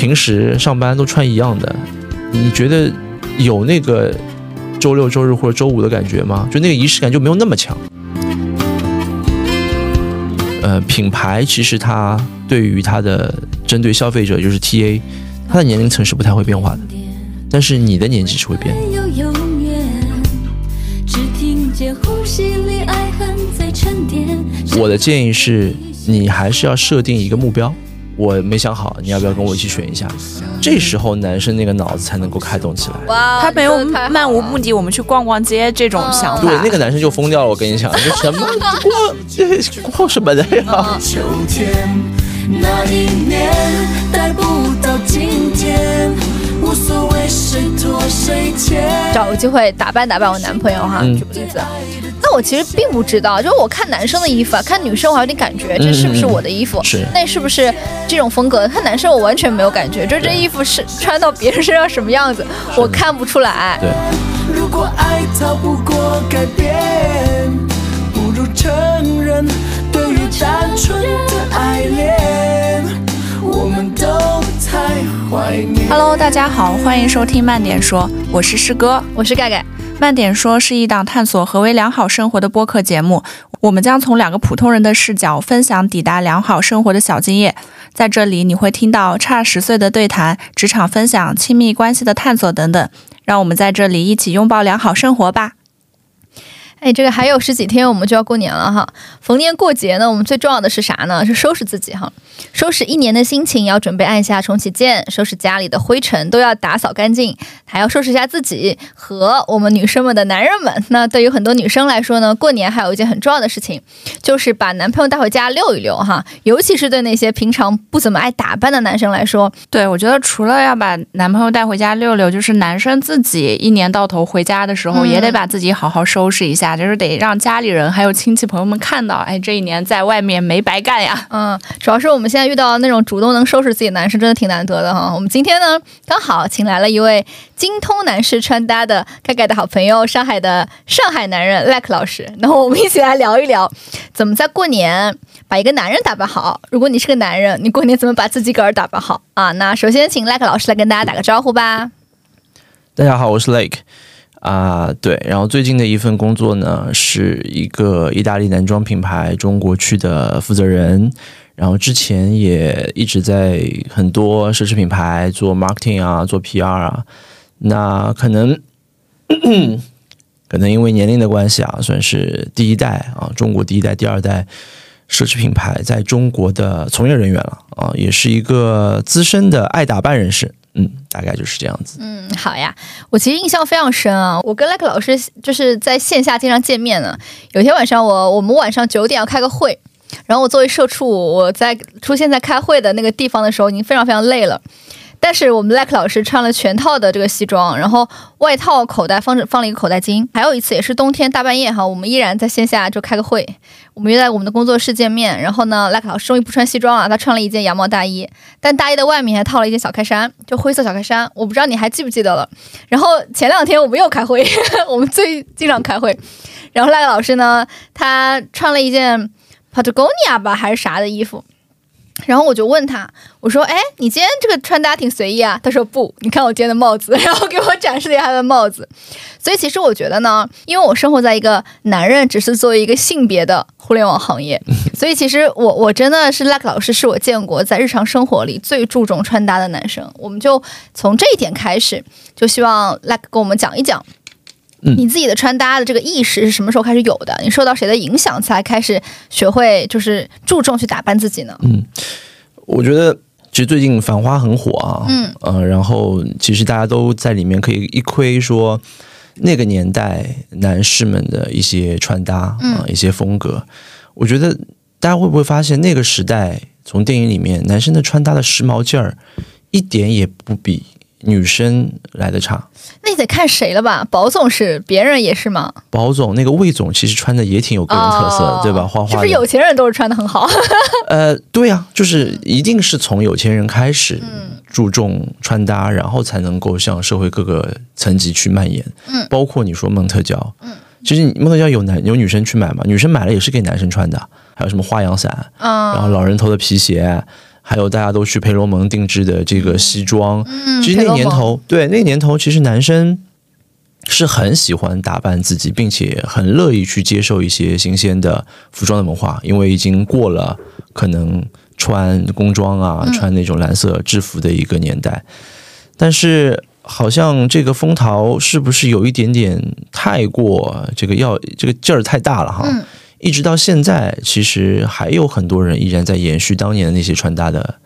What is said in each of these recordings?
平时上班都穿一样的，你觉得有那个周六周日或者周五的感觉吗？就那个仪式感就没有那么强。呃，品牌其实它对于它的针对消费者就是 T A，它的年龄层是不太会变化的，但是你的年纪是会变。没有永远，只听见呼吸里爱恨在沉淀。我的建议是，你还是要设定一个目标。我没想好，你要不要跟我一起选一下？这时候男生那个脑子才能够开动起来。哇他没有漫无目的，我们去逛逛街这种想法。对，那个男生就疯掉了。我跟你讲，这什么逛这逛什么的呀？秋天那一年到今天，无所谓谁拖谁欠。找个机会打扮打扮我男朋友哈。嗯举个例子，那我其实并不知道，就是我看男生的衣服啊，看女生我还有点感觉，这是不是我的衣服？是那是不是这种风格？看男生我完全没有感觉，就这衣服是穿到别人身上什么样子，我看不出来。对，如果爱逃不过改变，不如承认，对于单纯的爱恋，我们都太怀念。Hello，大家好，欢迎收听慢点说，我是师哥。我是盖盖，慢点说是一档探索何为良好生活的播客节目，我们将从两个普通人的视角分享抵达良好生活的小经验。在这里，你会听到差十岁的对谈、职场分享、亲密关系的探索等等。让我们在这里一起拥抱良好生活吧。哎，这个还有十几天我们就要过年了哈。逢年过节呢，我们最重要的是啥呢？是收拾自己哈，收拾一年的心情，要准备按下重启键，收拾家里的灰尘都要打扫干净，还要收拾一下自己和我们女生们的男人们。那对于很多女生来说呢，过年还有一件很重要的事情，就是把男朋友带回家溜一溜哈。尤其是对那些平常不怎么爱打扮的男生来说，对，我觉得除了要把男朋友带回家溜溜，就是男生自己一年到头回家的时候，嗯也得把自己好好收拾一下，就是得让家里人还有亲戚朋友们看到，哎，这一年在外面没白干呀。嗯，主要是我们现在遇到那种主动能收拾自己的男生，真的挺难得的哈。我们今天呢，刚好请来了一位精通男士穿搭的盖盖的好朋友，上海的上海男人 Like 老师。然后我们一起来聊一聊，怎么在过年把一个男人打扮好。如果你是个男人，你过年怎么把自己个儿打扮好啊？那首先请 Like 老师来跟大家打个招呼吧。大家好，我是 Lake 啊、对，然后最近的一份工作呢，是一个意大利男装品牌中国区的负责人，然后之前也一直在很多奢侈品牌做 marketing 啊，做 PR 啊，那可能。可能因为年龄的关系啊，算是第一代啊，中国第一代、第二代奢侈品牌在中国的从业人员了啊，也是一个资深的爱打扮人士，嗯，大概就是这样子。嗯，好呀，我其实印象非常深啊。我跟 Like 老师就是在线下经常见面呢。有一天晚上我我们晚上九点要开个会，然后我作为社畜，我在出现在开会的那个地方的时候，已经非常非常累了。但是我们 Like 老师穿了全套的这个西装，然后外套口袋放着放了一个口袋巾。还有一次也是冬天大半夜哈，我们依然在线下就开个会，我们约在我们的工作室见面。然后呢，Like 老师终于不穿西装了，他穿了一件羊毛大衣，但大衣的外面还套了一件小开衫，就灰色小开衫。我不知道你还记不记得了。然后前两天我们又开会，我们最经常开会。然后赖老师呢，他穿了一件 Patagonia 吧还是啥的衣服。然后我就问他，我说：“哎，你今天这个穿搭挺随意啊。”他说：“不，你看我今天的帽子。”然后给我展示了一下他的帽子。所以其实我觉得呢，因为我生活在一个男人只是作为一个性别的互联网行业，所以其实我我真的是 Like 老师是我见过在日常生活里最注重穿搭的男生。我们就从这一点开始，就希望 Like 跟我们讲一讲。嗯你自己的穿搭的这个意识是什么时候开始有的？你受到谁的影响才开始学会就是注重去打扮自己呢？嗯我觉得其实最近《繁花》很火啊，嗯，呃，然后其实大家都在里面可以一窥说那个年代男士们的一些穿搭啊、嗯一些风格。我觉得大家会不会发现那个时代从电影里面男生的穿搭的时髦劲儿一点也不比女生来的差。那你得看谁了吧？宝总是，别人也是吗？宝总那个魏总其实穿的也挺有个人特色的，哦对吧？花花的，是不是有钱人都是穿的很好？呃，对啊，就是一定是从有钱人开始注重穿搭，然后才能够向社会各个层级去蔓延。嗯包括你说蒙特娇，嗯，其实你蒙特娇有男有女生去买嘛，女生买了也是给男生穿的，还有什么花阳伞，嗯，然后老人头的皮鞋，还有大家都去培罗蒙定制的这个西装。嗯，其实那年头，对那年头，其实男生是很喜欢打扮自己，并且很乐意去接受一些新鲜的服装的文化，因为已经过了可能穿工装啊、嗯穿那种蓝色制服的一个年代。但是，好像这个风潮是不是有一点点太过这个要这个劲儿太大了哈？嗯一直到现在，其实还有很多人依然在延续当年的那些穿搭的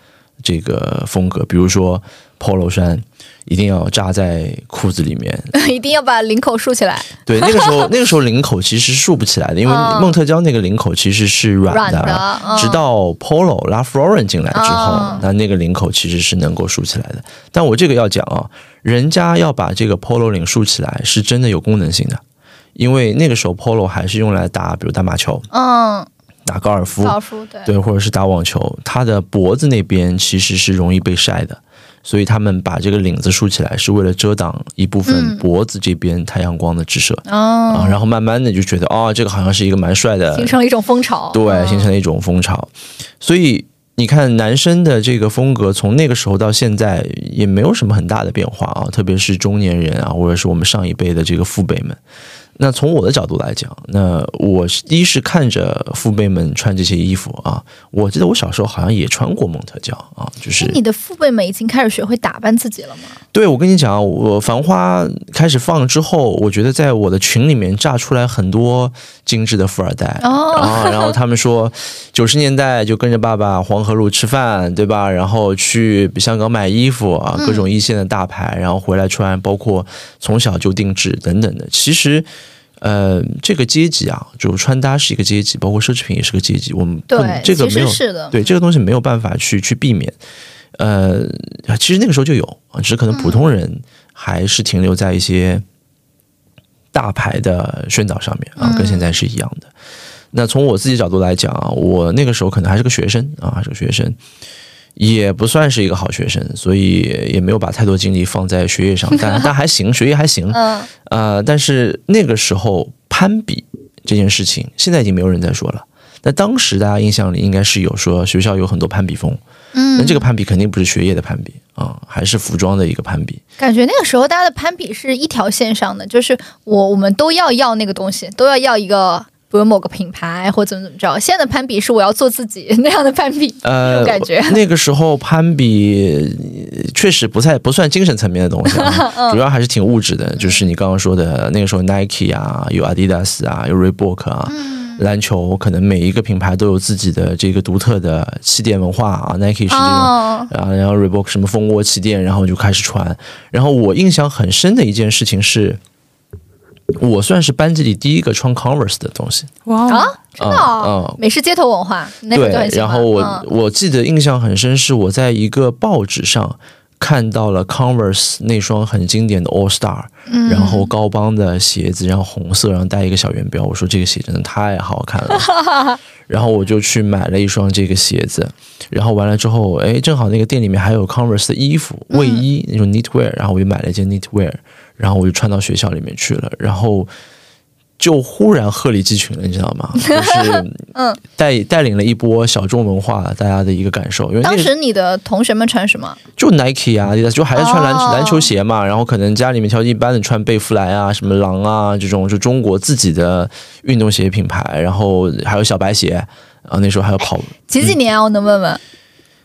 这个风格，比如说 polo 衫一定要扎在裤子里面。一定要把领口竖起来，对，那个时候 那个时候领口其实竖不起来的，因为嗯梦特娇那个领口其实是软的，软的嗯直到 polo 拉 Floren 进来之后，嗯那那个领口其实是能够竖起来的。但我这个要讲啊，人家要把这个 polo 领竖起来，是真的有功能性的。因为那个时候 polo 还是用来打，比如打马球、嗯，打高尔夫，高尔夫对，对，或者是打网球，它的脖子那边其实是容易被晒的，所以他们把这个领子竖起来，是为了遮挡一部分嗯。脖子这边太阳光的直射、啊。哦，然后慢慢的就觉得，哦，这个好像是一个蛮帅的形，成了一种风潮，对，嗯。形成了一种风潮。所以你看，男生的这个风格从那个时候到现在也没有什么很大的变化啊，特别是中年人啊，或者是我们上一辈的这个父辈们。那从我的角度来讲，那我是第一是看着父辈们穿这些衣服啊，我记得我小时候好像也穿过蒙特娇啊，就是哎你的父辈们已经开始学会打扮自己了吗？对，我跟你讲，我《繁花》开始放之后，我觉得在我的群里面炸出来很多精致的富二代。哦啊，然后他们说，九十年代就跟着爸爸黄河路吃饭，对吧？然后去香港买衣服啊，各种一线的大牌，然后回来穿，包括从小就定制等等的。其实，呃，这个阶级啊，就穿搭是一个阶级，包括奢侈品也是个阶级。我们不对，这个没有是的，对这个东西没有办法去去避免。呃，其实那个时候就有啊，只是可能普通人还是停留在一些大牌的宣导上面啊，嗯跟现在是一样的。那从我自己角度来讲啊，我那个时候可能还是个学生啊，还是个学生，也不算是一个好学生，所以也没有把太多精力放在学业上，但 但还行，学业还行。嗯，呃，但是那个时候攀比这件事情，现在已经没有人在说了。那当时大家印象里应该是有说学校有很多攀比风，嗯，那这个攀比肯定不是学业的攀比啊、还是服装的一个攀比。感觉那个时候大家的攀比是一条线上的，就是我我们都要要那个东西，都要要一个，比如某个品牌或怎么怎么着。现在的攀比是我要做自己那样的攀比，呃，感觉。那个时候攀比呃确实不太不算精神层面的东西啊，主要还是挺物质的。就是你刚刚说的那个时候，Nike 啊，有 Adidas 啊，有 Reebok 啊。篮球可能每一个品牌都有自己的这个独特的气垫文化啊，Nike 是这种然后 Reebok 什么蜂窝气垫，然后就开始穿。然后我印象很深的一件事情是，我算是班级里第一个穿 Converse 的东西。哇真的、哦嗯嗯美式街头文化，对。然后我、嗯我记得印象很深，是我在一个报纸上看到了 Converse 那双很经典的 All Star，、然嗯后高帮的鞋子，然后红色，然后带一个小圆标。我说这个鞋真的太好看了，然后我就去买了一双这个鞋子。然后完了之后，哎，正好那个店里面还有 Converse 的衣服、卫衣那种 knitwear，然后我就买了一件 knitwear，然后我就穿到学校里面去了，然后。就忽然鹤立鸡群了，你知道吗？就是嗯带带领了一波小众文化大家的一个感受，因为那个当时你的同学们穿什么？就 Nike 啊，就还是穿篮、哦篮球鞋嘛，然后可能家里面条件一般的穿贝弗莱啊、什么狼啊这种，就中国自己的运动鞋品牌，然后还有小白鞋啊，那时候还有跑几几年啊？我能问问？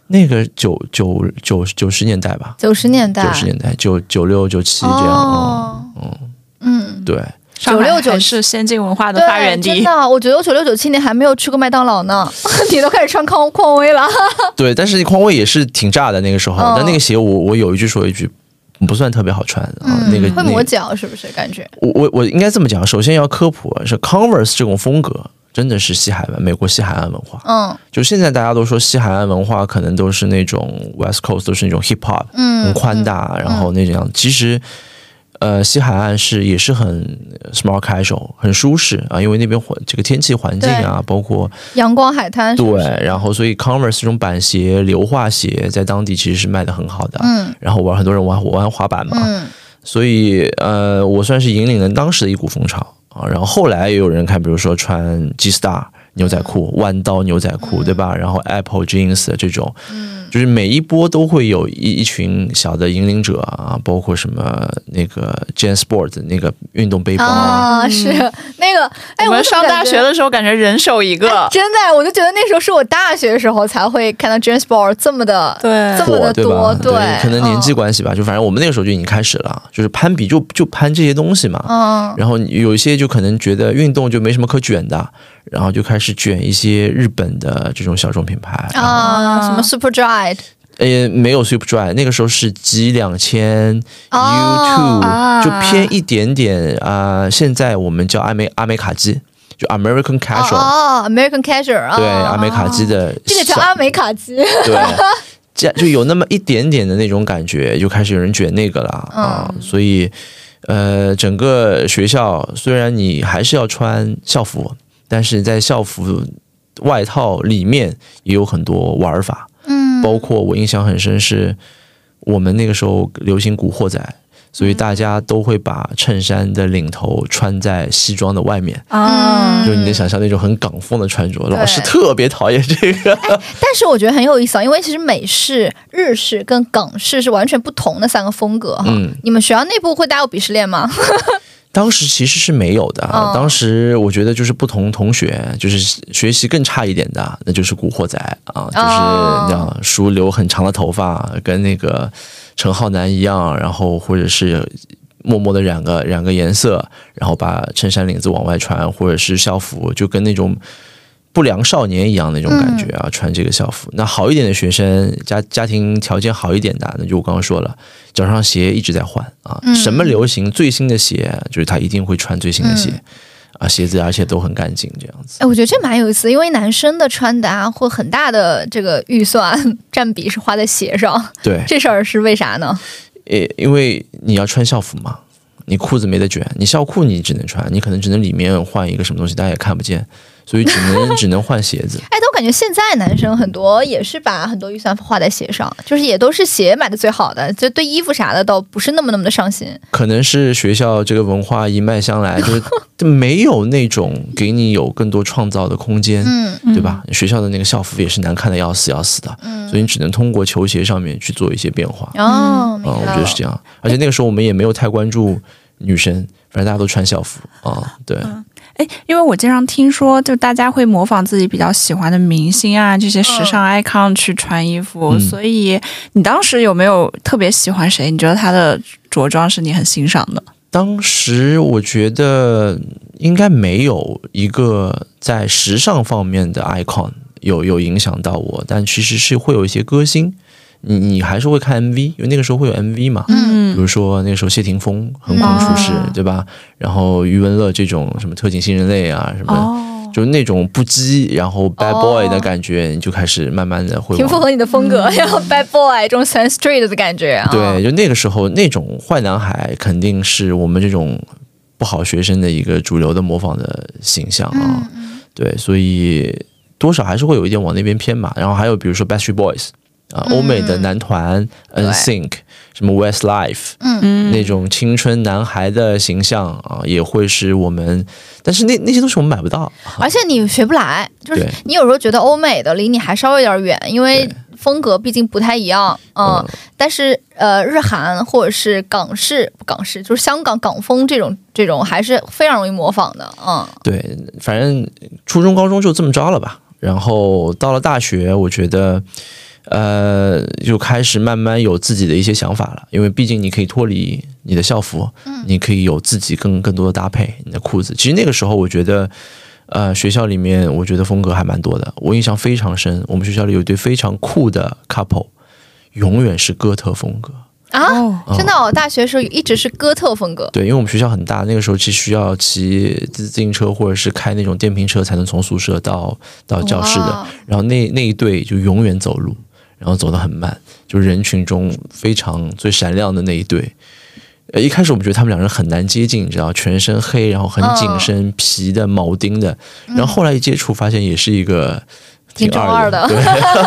那个九九九九十年代吧，九十年代。九十年代九九六九七这样，哦，嗯，对。上海96还是先进文化的对，发源地真。的，我觉得我九六九七年还没有去过麦当劳呢，你都开始穿匡匡威了。对，但是匡威也是挺炸的那个时候，嗯但那个鞋我我有一句说一句，不算特别好穿啊。嗯那个会磨脚是不是？感觉我我我应该这么讲，首先要科普是 Converse 这种风格真的是西海岸美国西海岸文化。嗯。就现在大家都说西海岸文化可能都是那种 West Coast 都是那种 hip hop，嗯，很宽大，然后那种样。其实，呃，西海岸是也是很 smart casual，很舒适啊，因为那边环这个天气环境啊，包括阳光海滩对，然后所以 Converse 这种板鞋、硫化鞋在当地其实是卖的很好的。嗯。然后玩很多人玩玩滑板嘛，嗯。所以呃，我算是引领了当时的一股风潮啊。然后后来也有人看，比如说穿 G Star 牛仔裤、弯刀牛仔裤，对吧？然后 Apple Jeans 的这种，就是每一波都会有一一群小的引领者啊，包括什么那个 Jan Sport 的那个运动背包啊，啊，是那个，哎，我们上大学的。时候感觉人手一个，真的，我就觉得那时候是我大学的时候才会看到 James Bond 这么的，对。这么的多，对？可能年纪嗯关系吧，就反正我们那个时候就已经开始了，就是攀比就就攀这些东西嘛。嗯，然后有一些就可能觉得运动就没什么可卷的，然后就开始卷一些日本的这种小众品牌啊，什么 Super 呃，没有 Super Dry，那个时候是 G 两千、哦 U 啊。Two，就偏一点点啊、现在我们叫阿美阿美卡基，就 American 哦 Casual，、哦，American Casual 啊，对，阿美卡基的这个叫阿美卡基，对，这样就有那么一点点的那种感觉，就开始有人卷那个了啊，所以呃，整个学校虽然你还是要穿校服，但是在校服外套里面也有很多玩法，嗯，包括我印象很深是，我们那个时候流行古惑仔。所以大家都会把衬衫的领头穿在西装的外面，啊，就你能想象那种很港风的穿着。老师特别讨厌这个，但是我觉得很有意思啊，因为其实美式、日式跟港式是完全不同的三个风格哈。嗯你们学校内部会带有鄙视链吗？当时其实是没有的，哦当时我觉得就是不同同学，就是学习更差一点的，那就是古惑仔啊，就是那样梳留很长的头发，跟那个陈浩南一样，然后或者是默默的染个染个颜色，然后把衬衫领子往外穿，或者是校服，就跟那种。不良少年一样那种感觉啊，穿这个校服。那好一点的学生，家家庭条件好一点的，那就我刚刚说了，脚上鞋一直在换啊，什么流行最新的鞋，就是他一定会穿最新的鞋、啊，鞋子而且都很干净这样子。哎，我觉得这蛮有意思，因为男生的穿搭或很大的这个预算占比是花在鞋上，对，这事儿是为啥呢？诶，因为你要穿校服嘛，你裤子没得卷，你校裤你只能穿，你可能只能里面换一个什么东西，大家也看不见，所以只能只能换鞋子。哎，但我感觉现在男生很多也是把很多预算花在鞋上，就是也都是鞋买的最好的，就对衣服啥的倒不是那么那么的上心。可能是学校这个文化一脉相来，就没有那种给你有更多创造的空间，嗯对吧？学校的那个校服也是难看的要死要死的，嗯，所以你只能通过球鞋上面去做一些变化。哦，我觉得是这样。而且那个时候我们也没有太关注女生，反正大家都穿校服啊、对。哎，因为我经常听说，就大家会模仿自己比较喜欢的明星啊，这些时尚 icon 去穿衣服，嗯所以你当时有没有特别喜欢谁？你觉得他的着装是你很欣赏的？当时我觉得应该没有一个在时尚方面的 icon 有有影响到我，但其实是会有一些歌星，你你还是会看 MV，因为那个时候会有 MV 嘛。嗯比如说那个时候谢霆锋横空出世，嗯对吧？然后余文乐这种什么特警新人类啊，什么、哦，就那种不羁，然后 bad 哦 boy 的感觉，你就开始慢慢的会挺符合你的风格，然后 bad boy 这种 Sun Street 的感觉啊。对，就那个时候那种坏男孩肯定是我们这种不好学生的一个主流的模仿的形象啊。对，所以多少还是会有一点往那边偏嘛。然后还有比如说 Backstreet Boys 啊、欧美的男团对 NSYNC 什么 Westlife 嗯嗯那种青春男孩的形象啊，也会是我们，但是那那些东西我们买不到。而且你学不来，就是你有时候觉得欧美的离你还稍微有点远，因为风格毕竟不太一样，嗯。嗯但是呃，日韩或者是港式，不港式就是香港港风这种这种还是非常容易模仿的，嗯。对，反正初中、高中就这么着了吧。然后到了大学，我觉得，呃，就开始慢慢有自己的一些想法了。因为毕竟你可以脱离你的校服，你可以有自己更更多的搭配。你的裤子，其实那个时候我觉得，呃，学校里面我觉得风格还蛮多的。我印象非常深，我们学校里有一对非常酷的 couple，永远是哥特风格。啊，哦真的、哦，大学时候一直是哥特风格。对，因为我们学校很大，那个时候其实需要骑自自行车或者是开那种电瓶车才能从宿舍到到教室的。然后那那一对就永远走路，然后走得很慢，就人群中非常最闪亮的那一对。呃，一开始我们觉得他们两人很难接近，你知道，全身黑，然后很紧身、皮的、铆钉的。然后后来一接触，发现也是一个挺中二的对，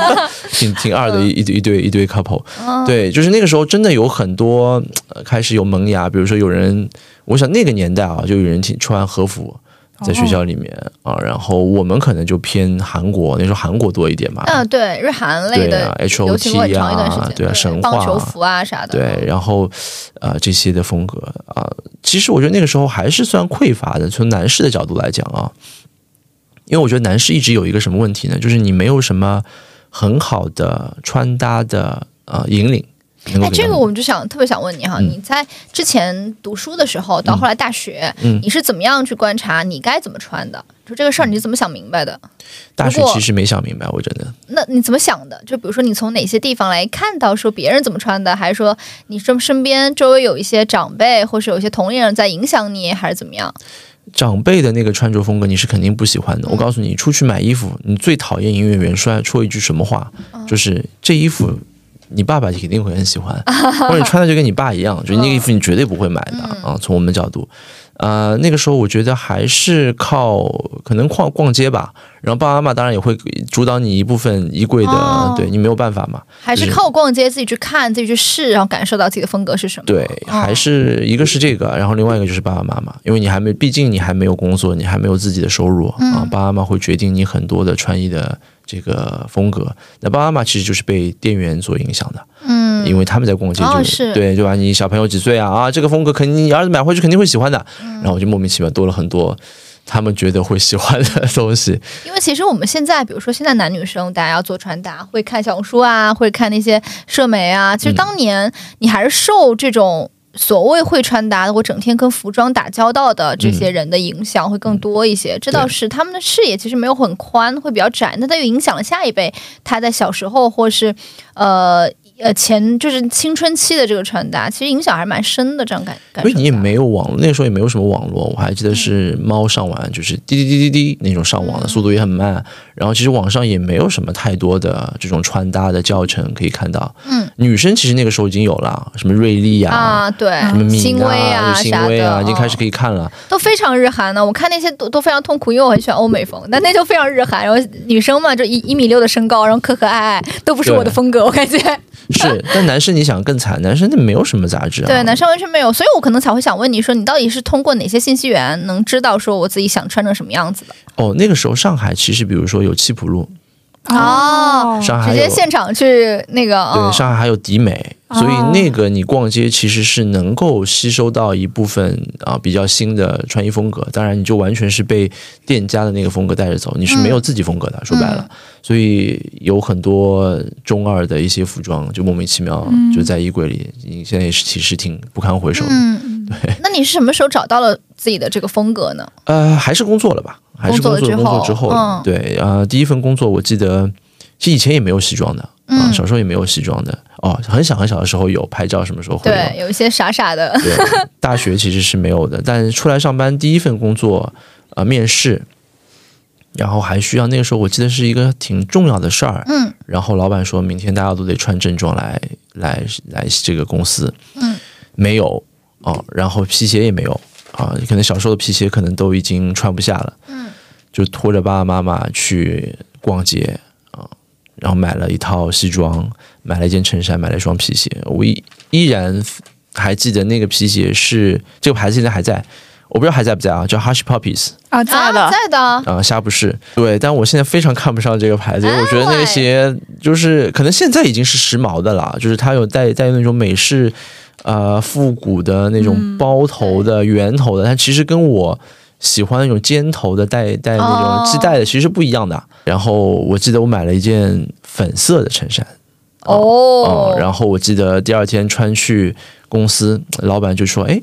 挺挺二的一一对一对一对 couple。嗯对，就是那个时候真的有很多、呃、开始有萌芽，比如说有人，我想那个年代啊，就有人挺穿和服在学校里面啊，然后我们可能就偏韩国，那时候韩国多一点嘛，嗯，对，日韩类的对啊流行过很 HOT 长一段时间，啊对啊神话棒球服啊啥的，对，然后呃这些的风格啊、其实我觉得那个时候还是算匮乏的。从男士的角度来讲啊，因为我觉得男士一直有一个什么问题呢？就是你没有什么很好的穿搭的呃引领。哎，这个我们就想特别想问你哈，嗯你在之前读书的时候，到后来大学，嗯你是怎么样去观察你该怎么穿的？就这个事儿，你是怎么想明白的？大学其实没想明白，我真的。那你怎么想的？就比如说，你从哪些地方来看到说别人怎么穿的，还是说你身身边周围有一些长辈，或是有一些同龄人在影响你，还是怎么样？长辈的那个穿着风格你是肯定不喜欢的。嗯我告诉你，出去买衣服，你最讨厌营业员说说一句什么话，嗯就是这衣服你爸爸肯定会很喜欢，或者你穿的就跟你爸一样，就那个衣服你绝对不会买的嗯啊。从我们的角度，呃，那个时候我觉得还是靠可能逛逛街吧，然后爸爸妈妈当然也会主导你一部分衣柜的，哦对你没有办法嘛。还是靠逛街自己去看、自己去试，然后感受到自己的风格是什么？对，哦还是一个是这个，然后另外一个就是爸爸妈妈，因为你还没，毕竟你还没有工作，你还没有自己的收入、嗯啊，爸爸妈妈会决定你很多的穿衣的这个风格。那爸爸妈妈其实就是被店员所影响的，嗯，因为他们在逛街就、哦是对，对吧？你小朋友几岁啊？啊，这个风格肯定你儿子买回去肯定会喜欢的，嗯然后我就莫名其妙多了很多他们觉得会喜欢的东西。因为其实我们现在，比如说现在男女生，大家要做穿搭，会看小红书啊，会看那些社媒啊。其实当年你还是受这种所谓会穿搭的，我整天跟服装打交道的这些人的影响会更多一些。这倒是他们的视野其实没有很宽，会比较窄，那它又影响了下一辈他在小时候或是呃。呃，前就是青春期的这个穿搭，其实影响还是蛮深的，这样感感觉。因为你也没有网络，那个时候也没有什么网络，我还记得是猫上网，就是滴滴滴滴滴那种上网的，速度也很慢。然后其实网上也没有什么太多的这种穿搭的教程可以看到。嗯，女生其实那个时候已经有了，什么瑞丽啊。啊，对什么，新敏薇啊新啥的，薇啊，已经开始嗯可以看了。都非常日韩呢。我看那些都都非常痛苦，因为我很喜欢欧美风，但那就非常日韩。然后女生嘛，就一一米六的身高，然后可可爱爱，都不是我的风格，我感觉。是，但男生你想更惨，男生那没有什么杂志啊。对，男生完全没有，所以我可能才会想问你说，你到底是通过哪些信息源能知道说我自己想穿成什么样子的？哦，那个时候上海其实比如说有七浦路，哦上海有直接现场去那个，对，嗯上海还有迪美，所以那个你逛街其实是能够吸收到一部分啊比较新的穿衣风格。当然，你就完全是被店家的那个风格带着走，你是没有自己风格的。说白了，所以有很多中二的一些服装就莫名其妙就在衣柜里，你现在也是其实挺不堪回首的。嗯，对。那你是什么时候找到了自己的这个风格呢？呃，还是工作了吧？还是工作工作了之后工作之后，嗯。对啊、呃第一份工作我记得，其实以前也没有西装的啊、嗯。小时候也没有西装的哦，很小很小的时候有拍照，什么时候会有？对，有一些傻傻的，对，大学其实是没有的，但出来上班第一份工作，呃，面试，然后还需要那个时候我记得是一个挺重要的事儿，嗯。然后老板说明天大家都得穿正装来来来这个公司，嗯，没有哦，然后皮鞋也没有啊，可能小时候的皮鞋可能都已经穿不下了，嗯，就拖着爸爸妈妈去逛街啊，然后买了一套西装，买了一件衬衫，买了一双皮鞋，我依依然还记得那个皮鞋是这个牌子现在还在，我不知道还在不在啊，叫 Hush Puppies。啊，在的，啊、在的，啊，虾不是。对，但我现在非常看不上这个牌子，因为我觉得那哎。个鞋就是可能现在已经是时髦的了，就是它有带带有那种美式呃复古的那种包头的、圆头的，它其实跟我喜欢那种尖头的带带那哦种系带的其实是不一样的。然后我记得我买了一件粉色的衬衫。哦嗯，然后我记得第二天穿去公司，老板就说：“哎，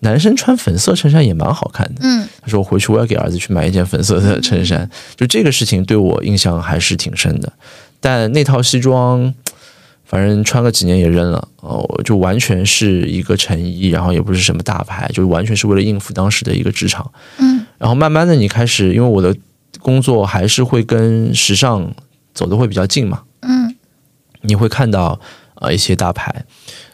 男生穿粉色衬衫也蛮好看的。”嗯他说：“我回去我要给儿子去买一件粉色的衬衫。”就这个事情对我印象还是挺深的。但那套西装，反正穿个几年也扔了。哦，就完全是一个成衣，然后也不是什么大牌，就完全是为了应付当时的一个职场。嗯然后慢慢的，你开始，因为我的工作还是会跟时尚走的会比较近嘛，嗯你会看到呃一些大牌，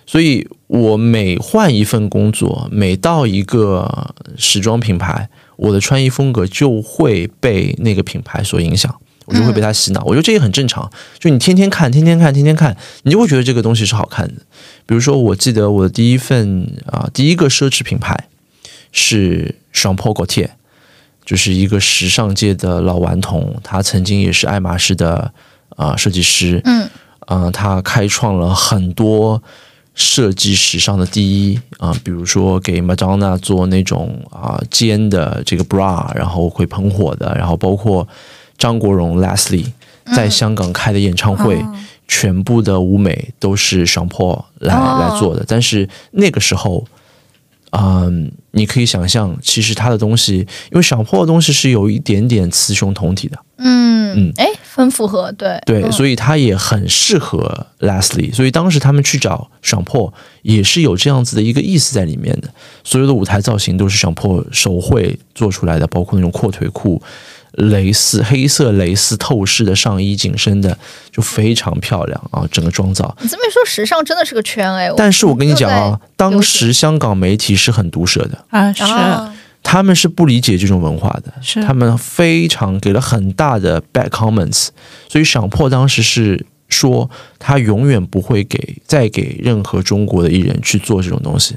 所以我每换一份工作，每到一个时装品牌，我的穿衣风格就会被那个品牌所影响，我就会被他洗脑。我觉得这也很正常，就你天天看，天天看，天天看，你就会觉得这个东西是好看的。比如说，我记得我的第一份啊、第一个奢侈品牌是 Jean Paul Gaultier。就是一个时尚界的老顽童，他曾经也是爱马仕的啊、设计师，嗯啊、他开创了很多设计史上的第一啊、比如说给 Madonna 做那种啊、尖的这个 bra，然后会喷火的，然后包括张国荣 Leslie 在香港开的演唱会，全部的舞美都是上坡来、哦。来做的，但是那个时候。嗯，你可以想象，其实他的东西，因为小破的东西是有一点点雌雄同体的，嗯嗯，哎，很符合，对。对，嗯。所以他也很适合 Leslie，所以当时他们去找上破也是有这样子的一个意思在里面的。所有的舞台造型都是上破手绘做出来的，包括那种阔腿裤、蕾丝黑色蕾丝透视的上衣、紧身的，就非常漂亮啊，整个妆造。你这么一说，时尚真的是个圈哎。但是我跟你讲啊，当时香港媒体是很毒舌的，啊，是、啊他们是不理解这种文化的，是他们非常给了很大的 bad comments，所以赏破当时是说他永远不会给再给任何中国的艺人去做这种东西，